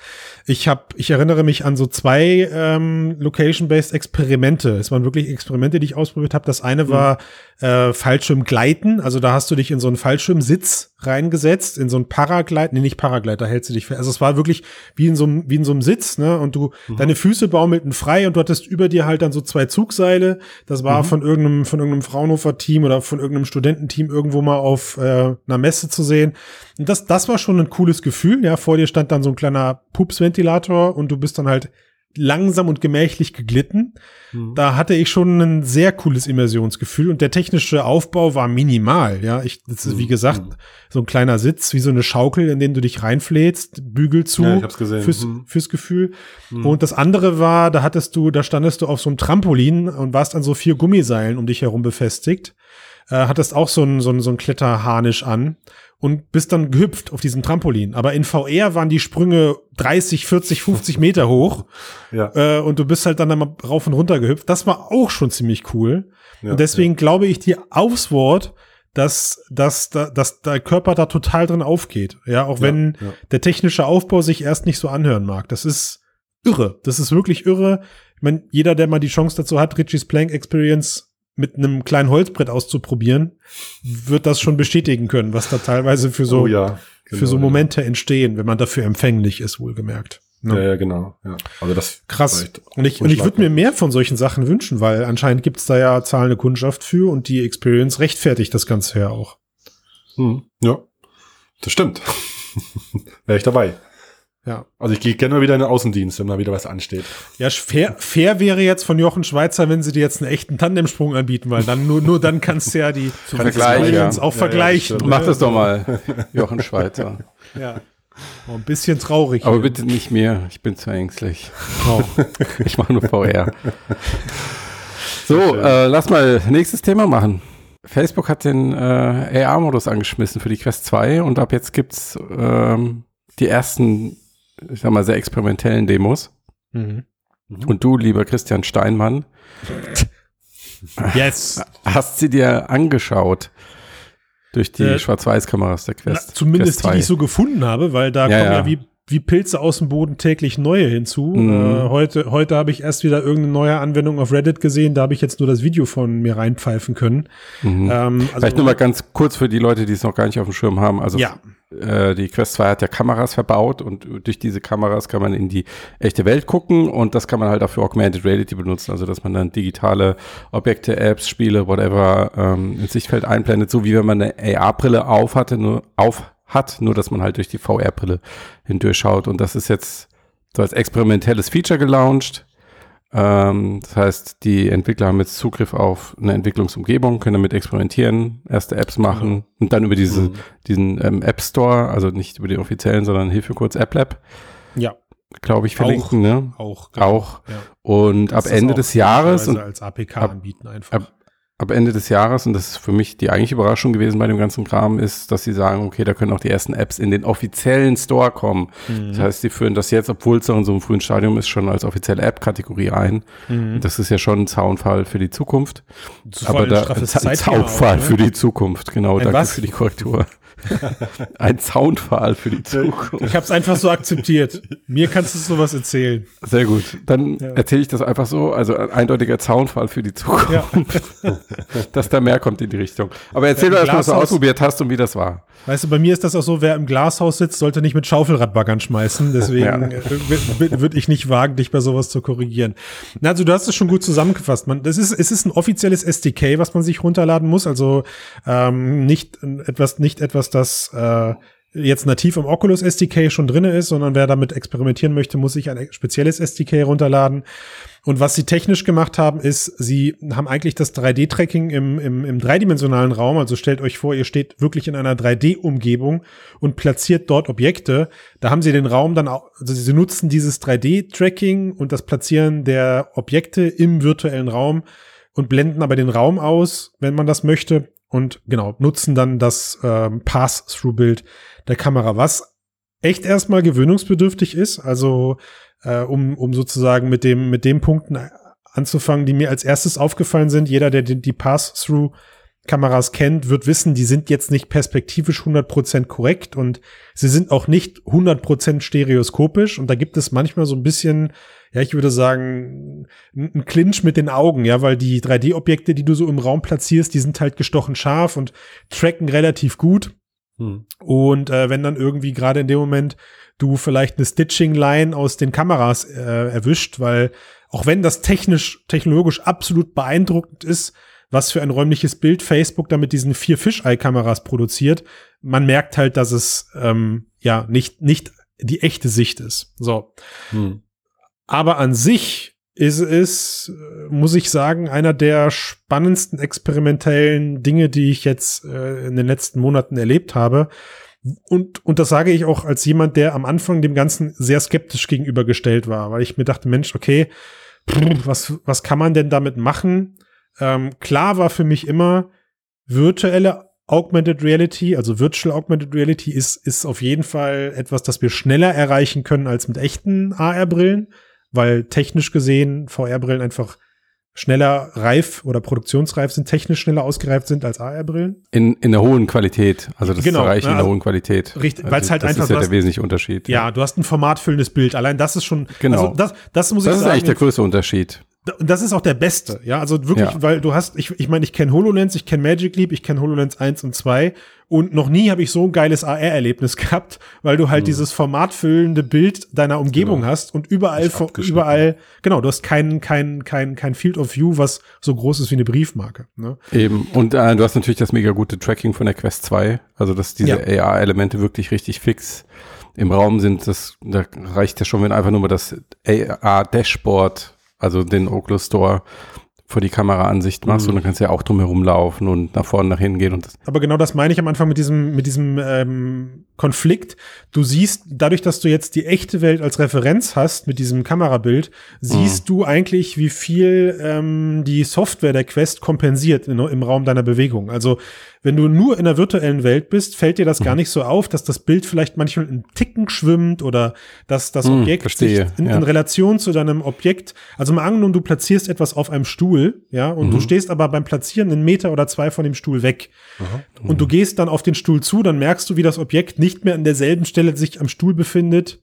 Ich habe, ich erinnere mich an so zwei ähm, Location-based Experimente. Es waren wirklich Experimente, die ich ausprobiert habe. Das eine mhm. war äh, Fallschirmgleiten. Also da hast du dich in so einen Fallschirmsitz reingesetzt, in so einen Paragleit, nee, nicht Paragleit, da hältst du dich fest. Also es war wirklich wie in so einem, wie in so einem Sitz, ne? Und du, mhm. deine Füße baumelten frei und du hattest über dir halt dann so zwei Zugseile. Das war mhm. von irgendeinem, von irgendeinem Fraunhofer-Team oder von irgendeinem Studententeam irgendwo mal auf äh, einer Messe zu sehen. Und das, das war schon ein cooles Gefühl. Ja, vor dir stand dann so ein kleiner Pupsventilator und du bist dann halt langsam und gemächlich geglitten. Mhm. Da hatte ich schon ein sehr cooles Immersionsgefühl und der technische Aufbau war minimal. Ja, ich, das ist wie mhm. gesagt mhm. so ein kleiner Sitz, wie so eine Schaukel, in den du dich reinflätst, Bügel zu ja. Fürs, mhm. fürs Gefühl. Mhm. Und das andere war, da hattest du, da standest du auf so einem Trampolin und warst an so vier Gummiseilen um dich herum befestigt. Äh, hattest auch so ein, so ein, so ein Kletterharnisch an und bist dann gehüpft auf diesem Trampolin. Aber in VR waren die Sprünge 30, 40, 50 Meter hoch. (laughs) Ja. Äh, und du bist halt dann einmal rauf und runter gehüpft. Das war auch schon ziemlich cool. Ja, und deswegen ja. glaube ich dir aufs Wort, dass, dass, dass, der Körper da total drin aufgeht. Ja, auch wenn der technische Aufbau sich erst nicht so anhören mag. Das ist irre. Das ist wirklich irre. Ich meine, jeder, der mal die Chance dazu hat, Richie's Plank Experience mit einem kleinen Holzbrett auszuprobieren, wird das schon bestätigen können, was da teilweise für so, oh ja, genau, für so Momente ja. entstehen, wenn man dafür empfänglich ist, wohlgemerkt. Ne? Ja, ja, genau. Ja. Also das krass. Und ich, und ich würde mir mehr von solchen Sachen wünschen, weil anscheinend gibt's da ja zahlende Kundschaft für und die Experience rechtfertigt das Ganze ja auch. Hm, ja, das stimmt. (laughs) Wäre ich dabei. Ja. Also ich gehe gerne mal wieder in den Außendienst, wenn mal wieder was ansteht. Ja, fair, fair wäre jetzt von Jochen Schweizer, wenn sie dir jetzt einen echten Tandemsprung anbieten, weil dann nur, nur dann kannst du ja die (laughs) Vergleich, ja. auch ja, vergleichen. Ja, Mach das doch mal, (laughs) Jochen Schweizer. ja. Oh, ein bisschen traurig. Aber hier. bitte nicht mehr, ich bin zu ängstlich. Oh. (laughs) ich mache nur VR. So, äh, lass mal nächstes Thema machen. Facebook hat den äh, AR-Modus angeschmissen für die Quest 2 und ab jetzt gibt's ähm, die ersten ich sag mal, sehr experimentellen Demos. Mhm. Mhm. Und du, lieber Christian Steinmann, yes. hast sie dir angeschaut durch die äh, Schwarz-Weiß-Kameras der Quest. Na, zumindest Quest die, die ich so gefunden habe, weil da ja, kommen ja. ja. wie wie Pilze aus dem Boden täglich neue hinzu. Mhm. Äh, heute heute habe ich erst wieder irgendeine neue Anwendung auf Reddit gesehen, da habe ich jetzt nur das Video von mir reinpfeifen können. Mhm. Ähm, also Vielleicht nur mal ganz kurz für die Leute, die es noch gar nicht auf dem Schirm haben. Also ja. Äh, die Quest 2 hat ja Kameras verbaut und durch diese Kameras kann man in die echte Welt gucken und das kann man halt auch für Augmented Reality benutzen, also dass man dann digitale Objekte, Apps, Spiele, whatever ähm, ins Sichtfeld einblendet, so wie wenn man eine AR-Brille auf hatte, nur auf hat, nur dass man halt durch die VR-Brille hindurchschaut. Und das ist jetzt so als experimentelles Feature gelauncht. Ähm, das heißt, die Entwickler haben jetzt Zugriff auf eine Entwicklungsumgebung, können damit experimentieren, erste Apps machen mhm. und dann über diese, mhm. diesen ähm, App Store, also nicht über den offiziellen, sondern Hilfe kurz App Lab. Ja. Glaube ich, verlinken, auch, ne? Auch. Genau. Auch. Ja. Und ab Ende des Jahres. Und als APK ab, anbieten einfach. Ab, ab Ende des Jahres, und das ist für mich die eigentliche Überraschung gewesen bei dem ganzen Kram, ist, dass sie sagen, okay, da können auch die ersten Apps in den offiziellen Store kommen. Mhm. Das heißt, sie führen das jetzt, obwohl es noch in so einem frühen Stadium ist, schon als offizielle App-Kategorie ein. Mhm. Das ist ja schon ein Zaunfall für die Zukunft. Aber da, ein Zaunfall ne? für die Zukunft, genau, ein danke was? für die Korrektur. (laughs) Ein Zaunpfahl für die Zukunft. Ich habe es einfach so akzeptiert. Mir kannst du sowas erzählen. Sehr gut. Dann ja. erzähle ich das einfach so. Also ein eindeutiger Zaunpfahl für die Zukunft. Ja. (laughs) Dass da mehr kommt in die Richtung. Aber erzähl doch erstmal, was du ausprobiert hast und wie das war. Weißt du, bei mir ist das auch so, wer im Glashaus sitzt, sollte nicht mit Schaufelradbaggern schmeißen. Deswegen ja. (laughs) Würde ich nicht wagen, dich bei sowas zu korrigieren. Also du hast es schon gut zusammengefasst. Man, das ist, es ist ein offizielles SDK, was man sich runterladen muss. Also ähm, nicht etwas, nicht etwas, das äh, jetzt nativ im Oculus SDK schon drinne ist, sondern wer damit experimentieren möchte, muss sich ein spezielles SDK runterladen. Und was sie technisch gemacht haben, ist, sie haben eigentlich das 3D-Tracking im, im, im dreidimensionalen Raum. Also stellt euch vor, ihr steht wirklich in einer 3D-Umgebung und platziert dort Objekte. Da haben sie den Raum dann auch, also sie nutzen dieses 3D-Tracking und das Platzieren der Objekte im virtuellen Raum und blenden aber den Raum aus, wenn man das möchte. Und genau, nutzen dann das ähm, Pass-Through-Bild der Kamera, was echt erstmal gewöhnungsbedürftig ist. Also äh, um, um sozusagen mit dem, mit dem Punkten anzufangen, die mir als erstes aufgefallen sind. Jeder, der die, die Pass-Through Kameras kennt, wird wissen, die sind jetzt nicht perspektivisch 100% korrekt und sie sind auch nicht 100% stereoskopisch und da gibt es manchmal so ein bisschen, ja, ich würde sagen, ein Clinch mit den Augen, ja, weil die 3D-Objekte, die du so im Raum platzierst, die sind halt gestochen scharf und tracken relativ gut. Hm. Und äh, wenn dann irgendwie gerade in dem Moment du vielleicht eine Stitching-Line aus den Kameras äh, erwischt, weil auch wenn das technisch, technologisch absolut beeindruckend ist, was für ein räumliches Bild Facebook da mit diesen vier Fisheye-Kameras produziert, man merkt halt, dass es ähm, ja nicht, nicht die echte Sicht ist. So. Hm. Aber an sich ist es, muss ich sagen, einer der spannendsten experimentellen Dinge, die ich jetzt äh, in den letzten Monaten erlebt habe. Und, und das sage ich auch als jemand, der am Anfang dem Ganzen sehr skeptisch gegenübergestellt war, weil ich mir dachte, Mensch, okay, was, was kann man denn damit machen? Ähm, klar war für mich immer, virtuelle Augmented Reality, also Virtual Augmented Reality ist, ist auf jeden Fall etwas, das wir schneller erreichen können als mit echten AR-Brillen, weil technisch gesehen VR-Brillen einfach schneller reif oder produktionsreif sind, technisch schneller ausgereift sind als AR-Brillen. In, in der hohen Qualität, also das genau, Erreichen ne, also in der hohen Qualität. Richtig, weil es also halt das einfach. Das ist ja der wesentliche Unterschied. Ja, ja, du hast ein formatfüllendes Bild. Allein das ist schon. Genau. Also das, das muss das ich sagen. Das ist eigentlich der größte Unterschied. Und das ist auch der beste, ja, also wirklich, ja. weil du hast, ich, ich meine, ich kenne HoloLens, ich kenne Magic Leap, ich kenne HoloLens 1 und 2 und noch nie habe ich so ein geiles AR-Erlebnis (laughs) gehabt, weil du halt mhm. dieses formatfüllende Bild deiner Umgebung genau. hast und überall, überall, genau, du hast kein, kein, kein, kein Field of View, was so groß ist wie eine Briefmarke. Ne? Eben, und äh, du hast natürlich das mega gute Tracking von der Quest 2, also dass diese ja. AR-Elemente wirklich richtig fix im Raum sind, das, da reicht ja schon, wenn einfach nur mal das AR-Dashboard also den Oculus Store vor die Kameraansicht machst mhm. und dann kannst du ja auch drumherum laufen und nach vorne, nach hinten gehen. Und das. Aber genau das meine ich am Anfang mit diesem, mit diesem ähm, Konflikt. Du siehst, dadurch, dass du jetzt die echte Welt als Referenz hast mit diesem Kamerabild, siehst mhm. du eigentlich, wie viel ähm, die Software der Quest kompensiert in, im Raum deiner Bewegung. Also wenn du nur in der virtuellen Welt bist, fällt dir das gar mhm. nicht so auf, dass das Bild vielleicht manchmal in Ticken schwimmt oder dass das hm, Objekt verstehe, in, ja. in, Relation zu deinem Objekt, also mal angenommen, du platzierst etwas auf einem Stuhl, ja, und mhm. du stehst aber beim Platzieren einen Meter oder zwei von dem Stuhl weg. Mhm. Und du gehst dann auf den Stuhl zu, dann merkst du, wie das Objekt nicht mehr an derselben Stelle sich am Stuhl befindet,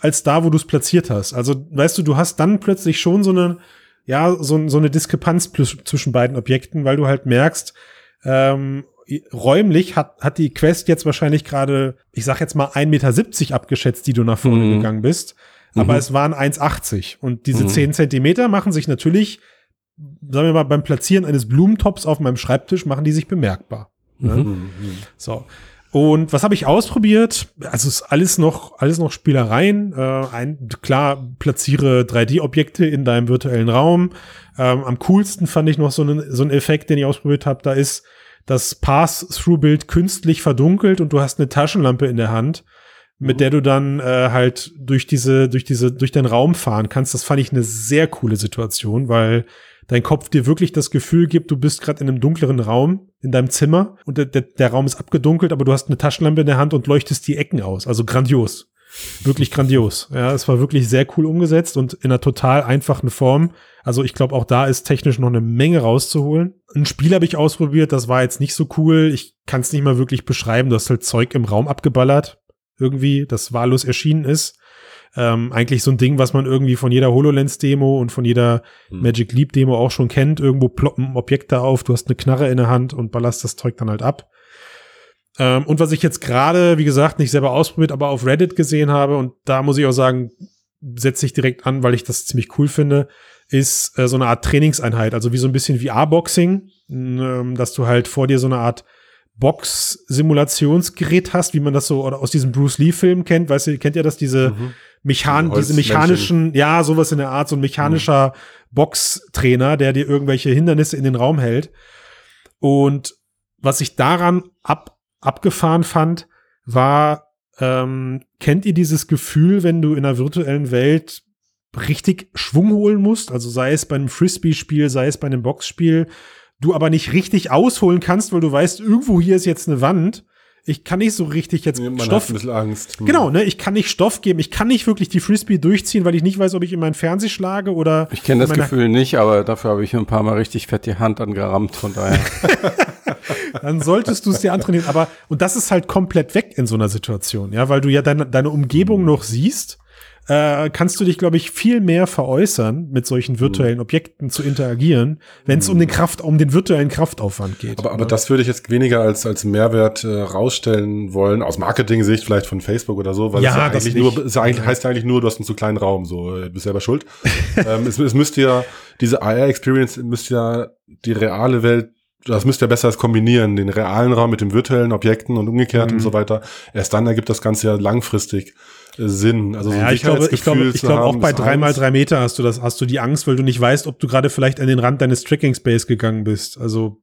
als da, wo du es platziert hast. Also, weißt du, du hast dann plötzlich schon so eine, ja, so, so eine Diskrepanz zwischen beiden Objekten, weil du halt merkst, ähm, räumlich hat, hat die Quest jetzt wahrscheinlich gerade, ich sag jetzt mal 1,70 Meter abgeschätzt, die du nach vorne mhm. gegangen bist. Aber mhm. es waren 1,80. Und diese mhm. 10 Zentimeter machen sich natürlich, sagen wir mal, beim Platzieren eines Blumentops auf meinem Schreibtisch, machen die sich bemerkbar. Ne? Mhm. mhm. So. Und was habe ich ausprobiert? Also ist alles noch, alles noch Spielereien. Äh, ein, klar, platziere 3D-Objekte in deinem virtuellen Raum. Ähm, am coolsten fand ich noch so einen, so einen Effekt, den ich ausprobiert habe. Da ist das Pass-Through-Bild künstlich verdunkelt und du hast eine Taschenlampe in der Hand, mit mhm. der du dann äh, halt durch diese, durch diese, durch den Raum fahren kannst. Das fand ich eine sehr coole Situation, weil dein Kopf dir wirklich das Gefühl gibt, du bist gerade in einem dunkleren Raum in deinem Zimmer und der, der, der Raum ist abgedunkelt, aber du hast eine Taschenlampe in der Hand und leuchtest die Ecken aus. Also grandios. Wirklich grandios. Ja, es war wirklich sehr cool umgesetzt und in einer total einfachen Form. Also ich glaube, auch da ist technisch noch eine Menge rauszuholen. Ein Spiel habe ich ausprobiert, das war jetzt nicht so cool. Ich kann es nicht mal wirklich beschreiben. Du hast halt Zeug im Raum abgeballert. Irgendwie, das wahllos erschienen ist. Ähm, eigentlich so ein Ding, was man irgendwie von jeder HoloLens-Demo und von jeder hm. Magic Leap-Demo auch schon kennt. Irgendwo ploppen Objekte auf, du hast eine Knarre in der Hand und ballerst das Zeug dann halt ab. Ähm, und was ich jetzt gerade, wie gesagt, nicht selber ausprobiert, aber auf Reddit gesehen habe, und da muss ich auch sagen, setze ich direkt an, weil ich das ziemlich cool finde, ist äh, so eine Art Trainingseinheit, also wie so ein bisschen VR-Boxing, ähm, dass du halt vor dir so eine Art Box-Simulationsgerät hast, wie man das so oder aus diesem Bruce Lee-Film kennt. Weißt du, kennt ihr das, diese, mhm. Mechan diese mechanischen, ja, sowas in der Art, so ein mechanischer mhm. Boxtrainer, der dir irgendwelche Hindernisse in den Raum hält. Und was ich daran ab abgefahren fand, war, ähm, kennt ihr dieses Gefühl, wenn du in einer virtuellen Welt richtig Schwung holen musst? Also sei es bei einem Frisbee-Spiel, sei es bei einem Boxspiel, du aber nicht richtig ausholen kannst, weil du weißt, irgendwo hier ist jetzt eine Wand. Ich kann nicht so richtig jetzt Man Stoff. Hat ein bisschen Angst. Hm. Genau, ne? Ich kann nicht Stoff geben. Ich kann nicht wirklich die Frisbee durchziehen, weil ich nicht weiß, ob ich in meinen Fernseher schlage oder. Ich kenne das Gefühl nicht, aber dafür habe ich ein paar Mal richtig fett die Hand angerammt, von daher. (laughs) dann solltest du es dir antrainieren. Aber, und das ist halt komplett weg in so einer Situation, ja, weil du ja deine, deine Umgebung noch siehst, äh, kannst du dich, glaube ich, viel mehr veräußern, mit solchen virtuellen Objekten zu interagieren, wenn es um den Kraft, um den virtuellen Kraftaufwand geht. Aber, aber ne? das würde ich jetzt weniger als, als Mehrwert äh, rausstellen wollen, aus Marketing-Sicht vielleicht von Facebook oder so, weil ja, es ja eigentlich nur, es eigentlich, heißt ja eigentlich nur, du hast einen zu kleinen Raum, so, äh, bist selber schuld. (laughs) ähm, es, es müsste ja, diese AR-Experience müsste ja die reale Welt das müsst ihr besser kombinieren, den realen Raum mit den virtuellen Objekten und umgekehrt mhm. und so weiter. Erst dann ergibt das Ganze ja langfristig Sinn. Also so ja, ich glaube, ich glaube, ich glaube auch bei drei mal drei Meter hast du das, hast du die Angst, weil du nicht weißt, ob du gerade vielleicht an den Rand deines Tracking Space gegangen bist. Also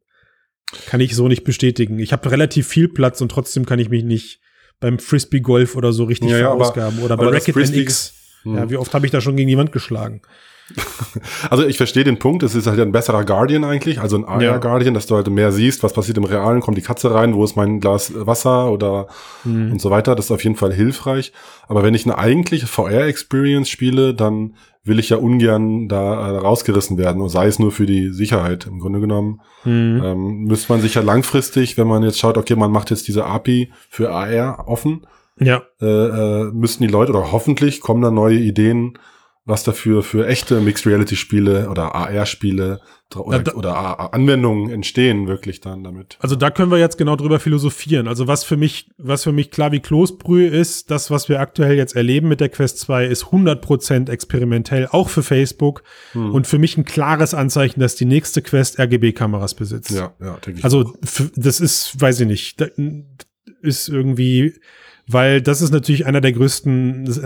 kann ich so nicht bestätigen. Ich habe relativ viel Platz und trotzdem kann ich mich nicht beim Frisbee Golf oder so richtig ja, verausgaben ja, aber, oder bei Racket NX. Ja, hm. wie oft habe ich da schon gegen die Wand geschlagen? (laughs) Also ich verstehe den Punkt, es ist halt ein besserer Guardian eigentlich, also ein AR-Guardian, dass du halt mehr siehst, was passiert im Realen, kommt die Katze rein, wo ist mein Glas Wasser oder mhm. und so weiter. Das ist auf jeden Fall hilfreich. Aber wenn ich eine eigentliche VR-Experience spiele, dann will ich ja ungern da äh, rausgerissen werden, sei es nur für die Sicherheit im Grunde genommen. Mhm. Ähm, müsste man sich ja langfristig, wenn man jetzt schaut, okay, man macht jetzt diese API für AR offen, ja. äh, äh, müssten die Leute oder hoffentlich kommen da neue Ideen, was dafür für echte Mixed Reality Spiele oder AR Spiele oder, ja, oder Anwendungen entstehen wirklich dann damit. Also da können wir jetzt genau drüber philosophieren. Also was für mich, was für mich klar wie Kloßbrühe ist, das, was wir aktuell jetzt erleben mit der Quest 2, ist 100% experimentell, auch für Facebook. Hm. Und für mich ein klares Anzeichen, dass die nächste Quest RGB-Kameras besitzt. Ja, ja, denke ich. Also das ist, weiß ich nicht, ist irgendwie weil das ist natürlich einer der größten, so,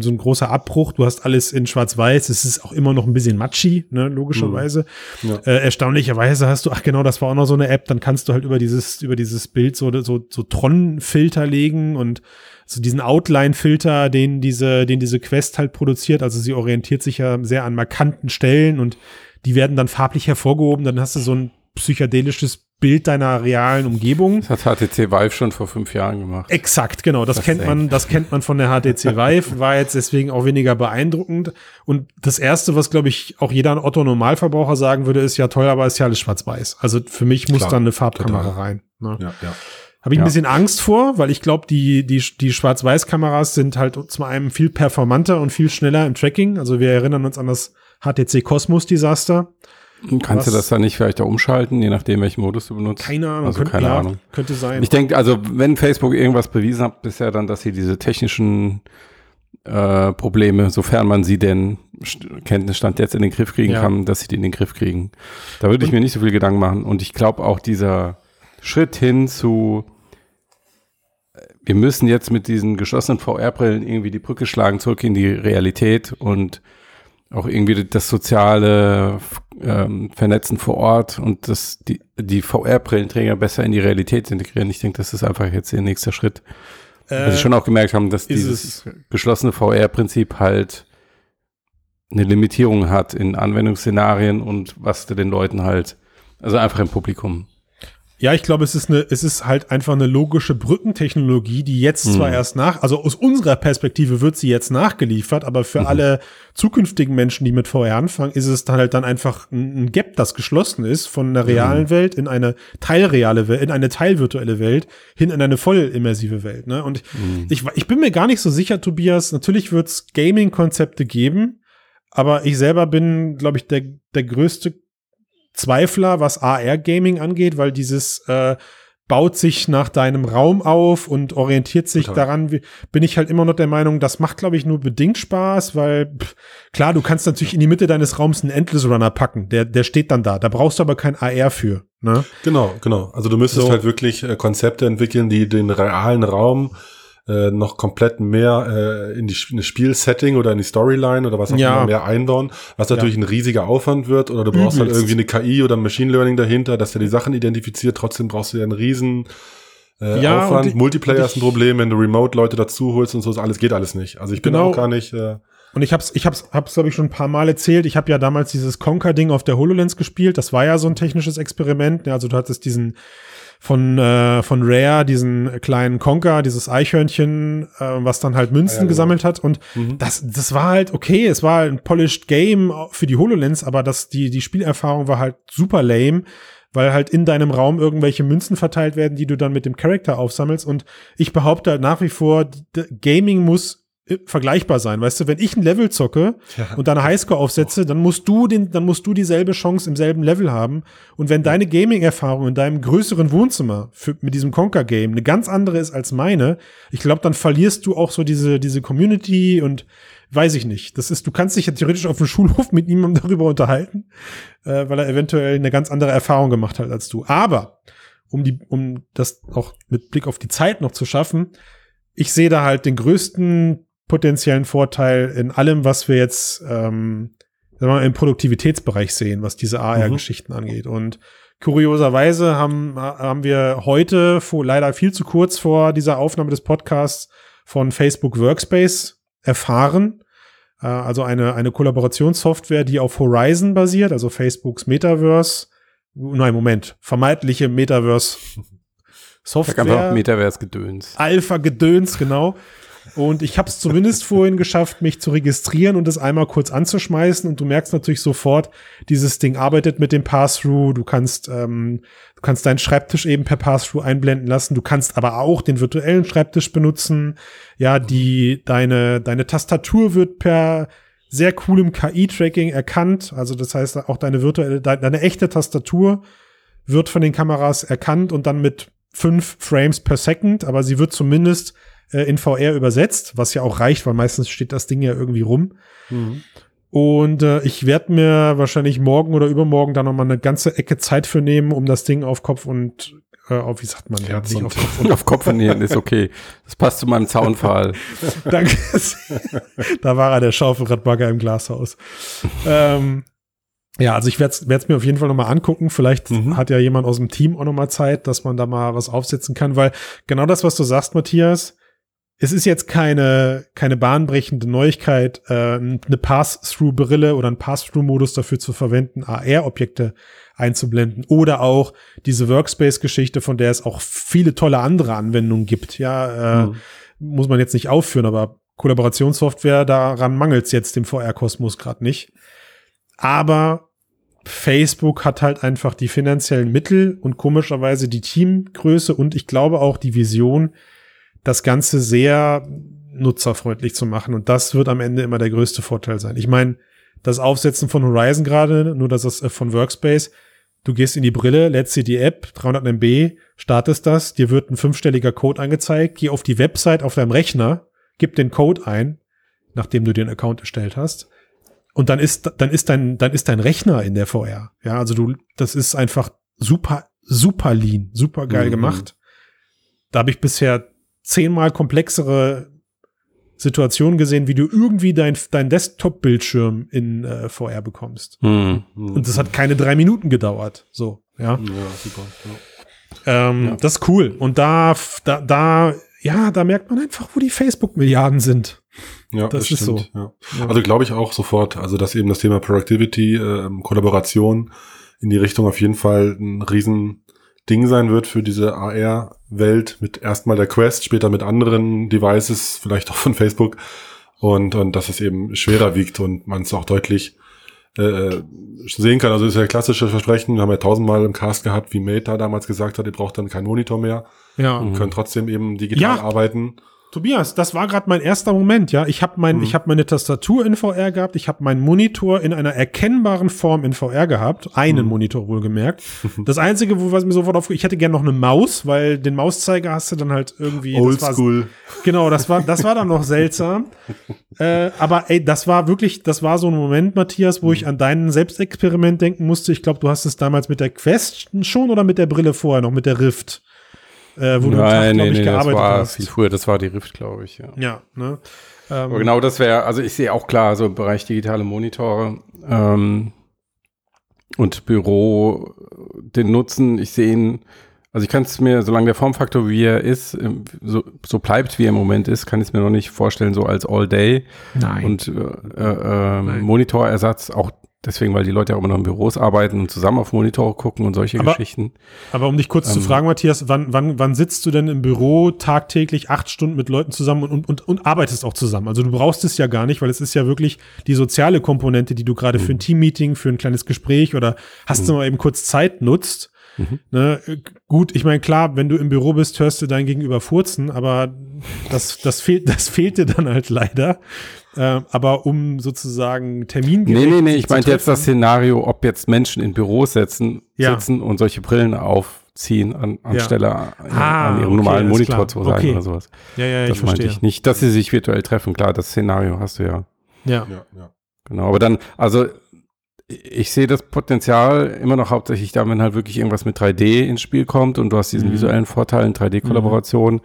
so, ein großer Abbruch. Du hast alles in Schwarz-Weiß. Es ist auch immer noch ein bisschen matchy, ne, logischerweise. Mhm. Ja. Äh, erstaunlicherweise hast du, ach genau, das war auch noch so eine App. Dann kannst du halt über dieses, über dieses Bild so, so, so Tron-Filter legen und so diesen Outline-Filter, den diese, den diese Quest halt produziert. Also sie orientiert sich ja sehr an markanten Stellen und die werden dann farblich hervorgehoben. Dann hast du so ein psychedelisches Bild deiner realen Umgebung. Das hat HTC Vive schon vor fünf Jahren gemacht. Exakt, genau. Das, das kennt man, das kennt man von der HTC Vive, war jetzt deswegen auch weniger beeindruckend. Und das erste, was glaube ich auch jeder Otto Normalverbraucher sagen würde, ist ja toll, aber ist ja alles schwarz-weiß. Also für mich muss Klar, dann eine Farbkamera total. rein. Ne? Ja, ja. Habe ich ja. ein bisschen Angst vor, weil ich glaube, die, die, die Schwarz-Weiß-Kameras sind halt zum einen viel performanter und viel schneller im Tracking. Also wir erinnern uns an das HTC Cosmos Desaster. Kannst du das dann nicht vielleicht da umschalten, je nachdem, welchen Modus du benutzt? Keine Ahnung. Also könnte, keine ja, Ahnung. Könnte sein. Ich denke, also wenn Facebook irgendwas bewiesen hat bisher, dann, dass sie diese technischen äh, Probleme, sofern man sie denn Kenntnisstand jetzt in den Griff kriegen ja. kann, dass sie die in den Griff kriegen. Da würde ich mir nicht so viel Gedanken machen. Und ich glaube auch dieser Schritt hin zu wir müssen jetzt mit diesen geschlossenen VR-Brillen irgendwie die Brücke schlagen zurück in die Realität und auch irgendwie das soziale ähm, Vernetzen vor Ort und das, die, die VR-Brillenträger besser in die Realität integrieren. Ich denke, das ist einfach jetzt der nächste Schritt. Äh, Was sie schon auch gemerkt haben, dass dieses geschlossene VR-Prinzip halt eine Limitierung hat in Anwendungsszenarien und was du den Leuten halt, also einfach im Publikum ja, ich glaube, es ist eine, es ist halt einfach eine logische Brückentechnologie, die jetzt mhm. zwar erst nach, also aus unserer Perspektive wird sie jetzt nachgeliefert, aber für mhm. alle zukünftigen Menschen, die mit VR anfangen, ist es dann halt dann einfach ein Gap, das geschlossen ist von einer realen mhm. Welt in eine teilreale Welt, in eine teilvirtuelle Welt hin in eine voll immersive Welt. Ne? Und mhm. ich, ich bin mir gar nicht so sicher, Tobias. Natürlich wird es Gaming-Konzepte geben, aber ich selber bin, glaube ich, der, der größte Zweifler, was AR-Gaming angeht, weil dieses äh, baut sich nach deinem Raum auf und orientiert sich Total. daran, wie, bin ich halt immer noch der Meinung, das macht, glaube ich, nur bedingt Spaß, weil pff, klar, du kannst natürlich in die Mitte deines Raums einen Endless Runner packen, der, der steht dann da. Da brauchst du aber kein AR für. Ne? Genau, genau. Also du müsstest so. halt wirklich äh, Konzepte entwickeln, die den realen Raum äh, noch komplett mehr äh, in die in das Spielsetting oder in die Storyline oder was auch ja. immer mehr einbauen, was natürlich ja. ein riesiger Aufwand wird oder du brauchst Übelst. halt irgendwie eine KI oder ein Machine Learning dahinter, dass der die Sachen identifiziert, trotzdem brauchst du ja einen riesen äh, ja, Aufwand. Ich, Multiplayer ist ein Problem, wenn du Remote-Leute dazu holst und so, alles geht alles nicht. Also ich bin genau. auch gar nicht äh, und ich hab's, ich hab's, hab's glaube ich schon ein paar Mal erzählt. Ich habe ja damals dieses Conker-Ding auf der HoloLens gespielt. Das war ja so ein technisches Experiment. Also du hattest diesen von, äh, von Rare, diesen kleinen Conker, dieses Eichhörnchen, äh, was dann halt Münzen ja, ja, gesammelt hat. Und mhm. das, das war halt okay, es war ein polished Game für die HoloLens, aber das, die, die Spielerfahrung war halt super lame weil halt in deinem Raum irgendwelche Münzen verteilt werden, die du dann mit dem Charakter aufsammelst. Und ich behaupte halt nach wie vor, Gaming muss vergleichbar sein. Weißt du, wenn ich ein Level zocke ja. und dann Highscore aufsetze, dann musst du den, dann musst du dieselbe Chance im selben Level haben. Und wenn deine Gaming-Erfahrung in deinem größeren Wohnzimmer für, mit diesem Conquer-Game eine ganz andere ist als meine, ich glaube, dann verlierst du auch so diese, diese Community und weiß ich nicht. Das ist, du kannst dich ja theoretisch auf dem Schulhof mit niemandem darüber unterhalten, äh, weil er eventuell eine ganz andere Erfahrung gemacht hat als du. Aber um die, um das auch mit Blick auf die Zeit noch zu schaffen, ich sehe da halt den größten potenziellen Vorteil in allem, was wir jetzt ähm, wir im Produktivitätsbereich sehen, was diese AR-Geschichten mhm. angeht. Und kurioserweise haben, haben wir heute, vor, leider viel zu kurz vor dieser Aufnahme des Podcasts, von Facebook Workspace erfahren. Äh, also eine, eine Kollaborationssoftware, die auf Horizon basiert, also Facebooks Metaverse. Nein, Moment, vermeintliche Metaverse Software. Metaverse-Gedöns. Alpha-Gedöns, genau. Und ich habe es zumindest vorhin geschafft, mich zu registrieren und es einmal kurz anzuschmeißen. Und du merkst natürlich sofort, dieses Ding arbeitet mit dem Pass-Through. Du kannst, ähm, du kannst deinen Schreibtisch eben per Pass-Through einblenden lassen. Du kannst aber auch den virtuellen Schreibtisch benutzen. Ja, die, deine, deine Tastatur wird per sehr coolem KI-Tracking erkannt. Also das heißt, auch deine virtuelle, deine, deine echte Tastatur wird von den Kameras erkannt und dann mit fünf Frames per Second, aber sie wird zumindest äh, in VR übersetzt, was ja auch reicht, weil meistens steht das Ding ja irgendwie rum. Mhm. Und äh, ich werde mir wahrscheinlich morgen oder übermorgen da noch mal eine ganze Ecke Zeit für nehmen, um das Ding auf Kopf und äh, auf, wie sagt man, Herz nicht auf Kopf (laughs) und auf Kopf und Nieren ist okay. Das passt zu meinem Zaunpfahl. (laughs) Danke. (laughs) da war er, der Schaufelradbagger im Glashaus. ähm, ja, also ich werde es mir auf jeden Fall noch mal angucken. Vielleicht mhm. hat ja jemand aus dem Team auch noch mal Zeit, dass man da mal was aufsetzen kann, weil genau das, was du sagst, Matthias, es ist jetzt keine, keine bahnbrechende Neuigkeit, äh, eine Pass-Through-Brille oder einen Pass-Through-Modus dafür zu verwenden, AR-Objekte einzublenden oder auch diese Workspace-Geschichte, von der es auch viele tolle andere Anwendungen gibt. Ja, äh, mhm. muss man jetzt nicht aufführen, aber Kollaborationssoftware, daran mangelt es jetzt dem VR-Kosmos gerade nicht. Aber Facebook hat halt einfach die finanziellen Mittel und komischerweise die Teamgröße und ich glaube auch die Vision, das Ganze sehr nutzerfreundlich zu machen. Und das wird am Ende immer der größte Vorteil sein. Ich meine, das Aufsetzen von Horizon gerade, nur das ist äh, von Workspace, du gehst in die Brille, lädst dir die App, 300 MB, startest das, dir wird ein fünfstelliger Code angezeigt, geh auf die Website auf deinem Rechner, gib den Code ein, nachdem du den Account erstellt hast. Und dann ist, dann ist dein, dann ist dein Rechner in der VR. Ja, also du, das ist einfach super, super lean, super geil mhm. gemacht. Da habe ich bisher zehnmal komplexere Situationen gesehen, wie du irgendwie dein, dein Desktop-Bildschirm in äh, VR bekommst. Mhm. Und das hat keine drei Minuten gedauert. So, ja. Ja, super. Ja. Ähm, ja. Das ist cool. Und da, da, da, ja, da merkt man einfach, wo die Facebook-Milliarden sind. Ja, das, das ist stimmt, so. Ja. Also glaube ich auch sofort, also dass eben das Thema Productivity, äh, Kollaboration in die Richtung auf jeden Fall ein riesen Ding sein wird für diese AR-Welt mit erstmal der Quest, später mit anderen Devices, vielleicht auch von Facebook und, und dass es eben schwerer wiegt und man es auch deutlich äh, sehen kann. Also das ist ja klassische Versprechen, wir haben ja tausendmal im Cast gehabt, wie Meta damals gesagt hat, ihr braucht dann keinen Monitor mehr ja. und können trotzdem eben digital ja. arbeiten. Tobias, das war gerade mein erster Moment, ja. Ich habe mein, mhm. ich habe meine Tastatur in VR gehabt, ich habe meinen Monitor in einer erkennbaren Form in VR gehabt, einen mhm. Monitor wohlgemerkt. (laughs) Das einzige, wo was mir sofort auf, ich hätte gerne noch eine Maus, weil den Mauszeiger hast du dann halt irgendwie. Oldschool. Genau, das war, das war dann noch seltsam. (laughs) äh, aber ey, das war wirklich, das war so ein Moment, Matthias, wo mhm. ich an deinen Selbstexperiment denken musste. Ich glaube, du hast es damals mit der Quest schon oder mit der Brille vorher noch, mit der Rift äh, wo Nein, du Tag, nee, ich, gearbeitet das war hast. viel früher, das war die Rift, glaube ich, ja. Ja, ne? Ähm, Aber genau das wäre, also ich sehe auch klar, so im Bereich digitale Monitore ähm, und Büro, den Nutzen, ich sehe ihn, also ich kann es mir, solange der Formfaktor wie er ist, so, so bleibt wie er im Moment ist, kann ich es mir noch nicht vorstellen, so als All-Day. Nein. Und äh, äh, Nein. Monitorersatz, auch Deswegen, weil die Leute ja auch immer noch in Büros arbeiten und zusammen auf Monitore gucken und solche aber, Geschichten. Aber um dich kurz ähm, zu fragen, Matthias, wann, wann, wann sitzt du denn im Büro tagtäglich acht Stunden mit Leuten zusammen und, und, und arbeitest auch zusammen? Also du brauchst es ja gar nicht, weil es ist ja wirklich die soziale Komponente, die du gerade mhm. für ein Teammeeting, für ein kleines Gespräch oder hast mhm. du mal eben kurz Zeit nutzt. Mhm. Ne, gut, ich meine, klar, wenn du im Büro bist, hörst du dein Gegenüber furzen, aber das, das fehlt, das fehlt dir dann halt leider. Äh, aber um sozusagen Termin Nee, nee, nee, ich meinte jetzt das Szenario, ob jetzt Menschen in Büros sitzen, ja. sitzen und solche Brillen aufziehen, an, anstelle ja. ah, an ihrem okay, normalen Monitor zu sein okay. oder sowas. Ja, ja, das ich meinte ich nicht, dass sie sich virtuell treffen. Klar, das Szenario hast du ja. Ja. ja, ja. Genau, aber dann, also ich sehe das Potenzial immer noch hauptsächlich da, wenn halt wirklich irgendwas mit 3D ins Spiel kommt und du hast diesen mhm. visuellen Vorteil in 3D-Kollaboration. Mhm.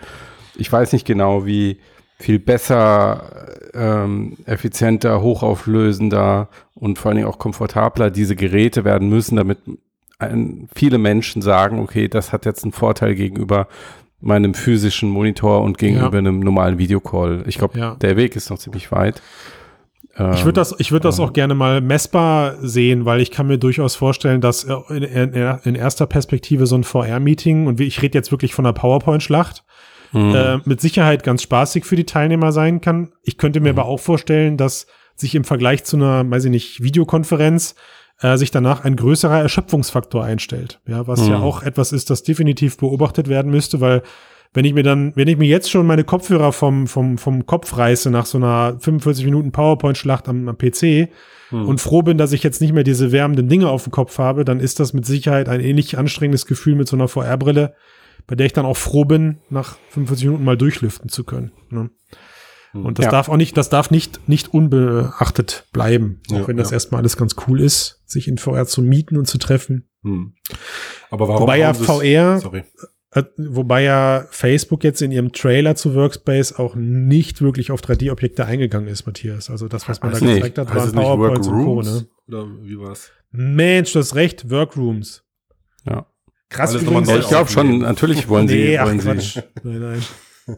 Ich weiß nicht genau, wie viel besser, ähm, effizienter, hochauflösender und vor allen Dingen auch komfortabler diese Geräte werden müssen, damit ein, viele Menschen sagen, okay, das hat jetzt einen Vorteil gegenüber meinem physischen Monitor und gegenüber ja. einem normalen Videocall. Ich glaube, ja. der Weg ist noch ziemlich weit. Ich würde das, ich würde das auch gerne mal messbar sehen, weil ich kann mir durchaus vorstellen, dass in, in, in erster Perspektive so ein VR-Meeting und ich rede jetzt wirklich von einer PowerPoint-Schlacht, mhm. äh, mit Sicherheit ganz spaßig für die Teilnehmer sein kann. Ich könnte mir mhm. aber auch vorstellen, dass sich im Vergleich zu einer, weiß ich nicht, Videokonferenz äh, sich danach ein größerer Erschöpfungsfaktor einstellt. Ja, was mhm. ja auch etwas ist, das definitiv beobachtet werden müsste, weil wenn ich mir dann, wenn ich mir jetzt schon meine Kopfhörer vom, vom, vom Kopf reiße nach so einer 45 Minuten PowerPoint-Schlacht am, am PC hm. und froh bin, dass ich jetzt nicht mehr diese wärmenden Dinge auf dem Kopf habe, dann ist das mit Sicherheit ein ähnlich anstrengendes Gefühl mit so einer VR-Brille, bei der ich dann auch froh bin, nach 45 Minuten mal durchlüften zu können. Ne? Hm. Und das ja. darf auch nicht, das darf nicht, nicht unbeachtet bleiben, auch ja, wenn das ja. erstmal alles ganz cool ist, sich in VR zu mieten und zu treffen. Hm. Aber warum? Wobei ja VR, sorry. Äh, wobei ja Facebook jetzt in ihrem Trailer zu Workspace auch nicht wirklich auf 3D-Objekte eingegangen ist, Matthias. Also das, was man also da nee, gezeigt hat, waren PowerPoints und Co. Ne? Oder wie war's? Mensch, du hast recht, Workrooms. Ja. Krass. Übrigens, ich glaube schon, natürlich wollen nee, sie, wollen ach, sie nein, nein.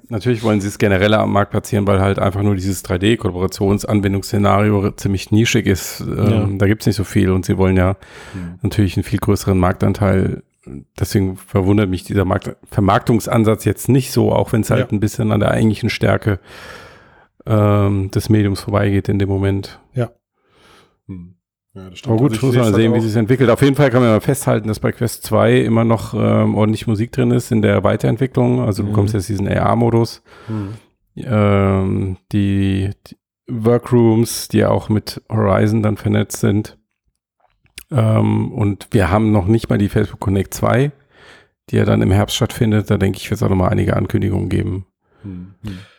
Natürlich wollen sie es generell am Markt platzieren, weil halt einfach nur dieses 3D-Kollaborationsanwendungsszenario ziemlich nischig ist. Ähm, ja. Da gibt es nicht so viel und sie wollen ja mhm. natürlich einen viel größeren Marktanteil deswegen verwundert mich dieser Markt Vermarktungsansatz jetzt nicht so, auch wenn es halt ja. ein bisschen an der eigentlichen Stärke ähm, des Mediums vorbeigeht in dem Moment. Ja. Hm. Ja, das Aber gut, also muss man sehen, wie sich entwickelt. Auf jeden Fall kann man mal festhalten, dass bei Quest 2 immer noch ähm, ordentlich Musik drin ist in der Weiterentwicklung. Also du mhm. bekommst jetzt diesen AR-Modus. Mhm. Ähm, die, die, Workrooms, die ja auch mit Horizon dann vernetzt sind. Ähm, und wir haben noch nicht mal die Facebook Connect 2, die ja dann im Herbst stattfindet. Da denke ich, wird es auch noch mal einige Ankündigungen geben. Mhm.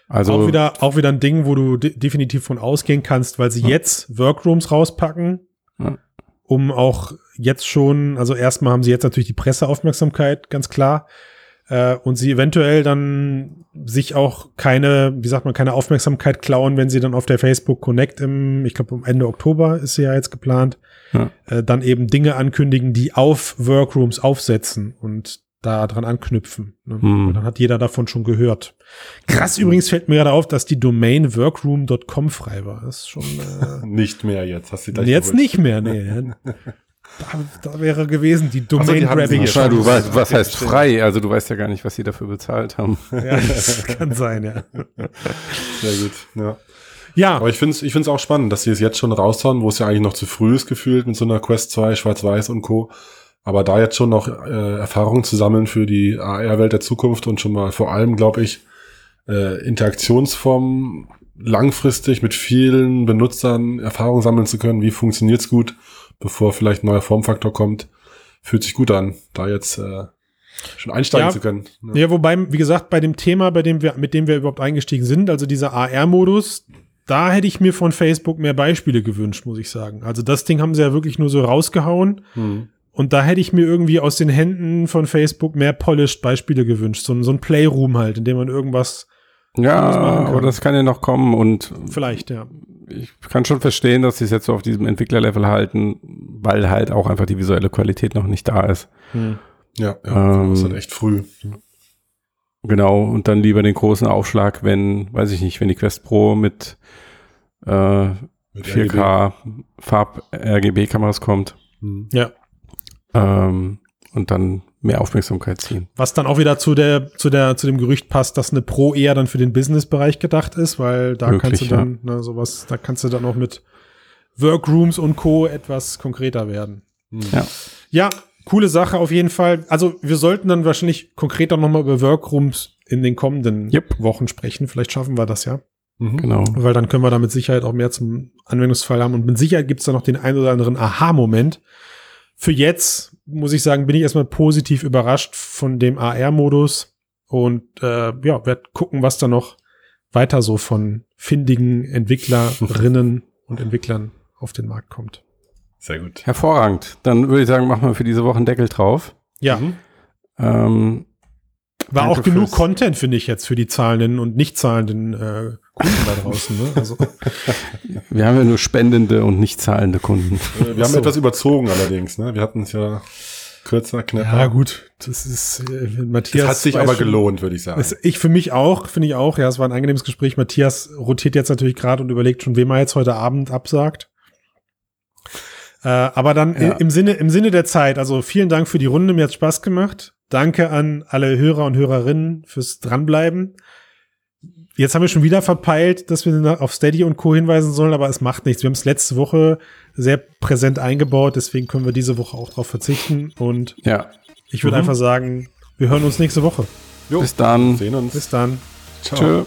Also auch wieder, auch wieder ein Ding, wo du de definitiv von ausgehen kannst, weil sie ja. jetzt Workrooms rauspacken, ja. um auch jetzt schon, also erstmal haben sie jetzt natürlich die Presseaufmerksamkeit, ganz klar, äh, und sie eventuell dann sich auch keine, wie sagt man, keine Aufmerksamkeit klauen, wenn sie dann auf der Facebook Connect im, ich glaube, Ende Oktober ist sie ja jetzt geplant, ja. Äh, dann eben Dinge ankündigen, die auf Workrooms aufsetzen. Und da dran anknüpfen. Ne? Hm. Dann hat jeder davon schon gehört. Krass übrigens fällt mir gerade auf, dass die Domain workroom.com frei war. Das ist schon äh, (laughs) nicht mehr jetzt. Hast du gleich jetzt nicht mehr, nee. (laughs) Da, da, wäre gewesen die Domain also Grabbing. Ja, du weißt, was heißt frei? Also du weißt ja gar nicht, was sie dafür bezahlt haben. Ja, das kann sein, ja. (laughs) Sehr gut, ja. Ja. Aber ich finde es ich find's auch spannend, dass sie es jetzt schon raushauen, wo es ja eigentlich noch zu früh ist gefühlt mit so einer Quest 2, Schwarz-Weiß und Co. Aber da jetzt schon noch äh, Erfahrungen zu sammeln für die AR-Welt der Zukunft und schon mal vor allem, glaube ich, äh, Interaktionsformen langfristig mit vielen Benutzern Erfahrungen sammeln zu können, wie funktioniert's gut, bevor vielleicht ein neuer Formfaktor kommt, fühlt sich gut an, da jetzt äh, schon einsteigen ja, zu können. Ja. ja, wobei, wie gesagt, bei dem Thema, bei dem wir, mit dem wir überhaupt eingestiegen sind, also dieser AR-Modus, da hätte ich mir von Facebook mehr Beispiele gewünscht, muss ich sagen. Also das Ding haben sie ja wirklich nur so rausgehauen. Hm. Und da hätte ich mir irgendwie aus den Händen von Facebook mehr polished Beispiele gewünscht. So, so ein Playroom halt, in dem man irgendwas ja, aber das kann ja noch kommen und vielleicht, ja. Ich kann schon verstehen, dass sie es jetzt so auf diesem Entwicklerlevel halten, weil halt auch einfach die visuelle Qualität noch nicht da ist. Hm. Ja, ja, ähm, das ist halt echt früh. Genau, und dann lieber den großen Aufschlag, wenn, weiß ich nicht, wenn die Quest Pro mit, äh, mit 4K Farb-RGB-Kameras kommt. Hm. Ja ähm, und dann mehr Aufmerksamkeit ziehen. Was dann auch wieder zu der, zu der, zu dem Gerücht passt, dass eine Pro eher dann für den Business-Bereich gedacht ist, weil da Möglich, kannst du dann, ja. ne, sowas, da kannst du dann auch mit Workrooms und Co. etwas konkreter werden. Hm. Ja. Ja, coole Sache auf jeden Fall. Also wir sollten dann wahrscheinlich konkreter nochmal über Workrooms in den kommenden yep. Wochen sprechen. Vielleicht schaffen wir das ja. Mhm. Genau. Weil dann können wir da mit Sicherheit auch mehr zum Anwendungsfall haben. Und mit Sicherheit gibt es da noch den ein oder anderen Aha-Moment, für jetzt, muss ich sagen, bin ich erstmal positiv überrascht von dem AR-Modus und äh, ja, werde gucken, was da noch weiter so von findigen Entwicklerinnen (laughs) und Entwicklern auf den Markt kommt. Sehr gut. Hervorragend. Dann würde ich sagen, machen wir für diese Woche einen Deckel drauf. Ja. Mhm. Ähm, war Danke auch genug Content, finde ich jetzt, für die zahlenden und nicht zahlenden äh, Kunden da draußen. Ne? Also. (laughs) Wir haben ja nur spendende und nicht zahlende Kunden. Äh, wir haben so. etwas überzogen allerdings. Ne? Wir hatten es ja kürzer, knapper. Ja gut, das ist äh, Matthias. Das hat sich aber schon, gelohnt, würde ich sagen. Ist, ich für mich auch, finde ich auch. Ja, es war ein angenehmes Gespräch. Matthias rotiert jetzt natürlich gerade und überlegt schon, wem er jetzt heute Abend absagt. Äh, aber dann ja. im Sinne im Sinne der Zeit. Also vielen Dank für die Runde. Mir hat Spaß gemacht. Danke an alle Hörer und Hörerinnen fürs dranbleiben. Jetzt haben wir schon wieder verpeilt, dass wir auf Steady und Co. hinweisen sollen, aber es macht nichts. Wir haben es letzte Woche sehr präsent eingebaut, deswegen können wir diese Woche auch darauf verzichten. Und ja. ich würde mhm. einfach sagen, wir hören uns nächste Woche. Jo. Bis dann. Sehen uns. Bis dann. Ciao. Tschö.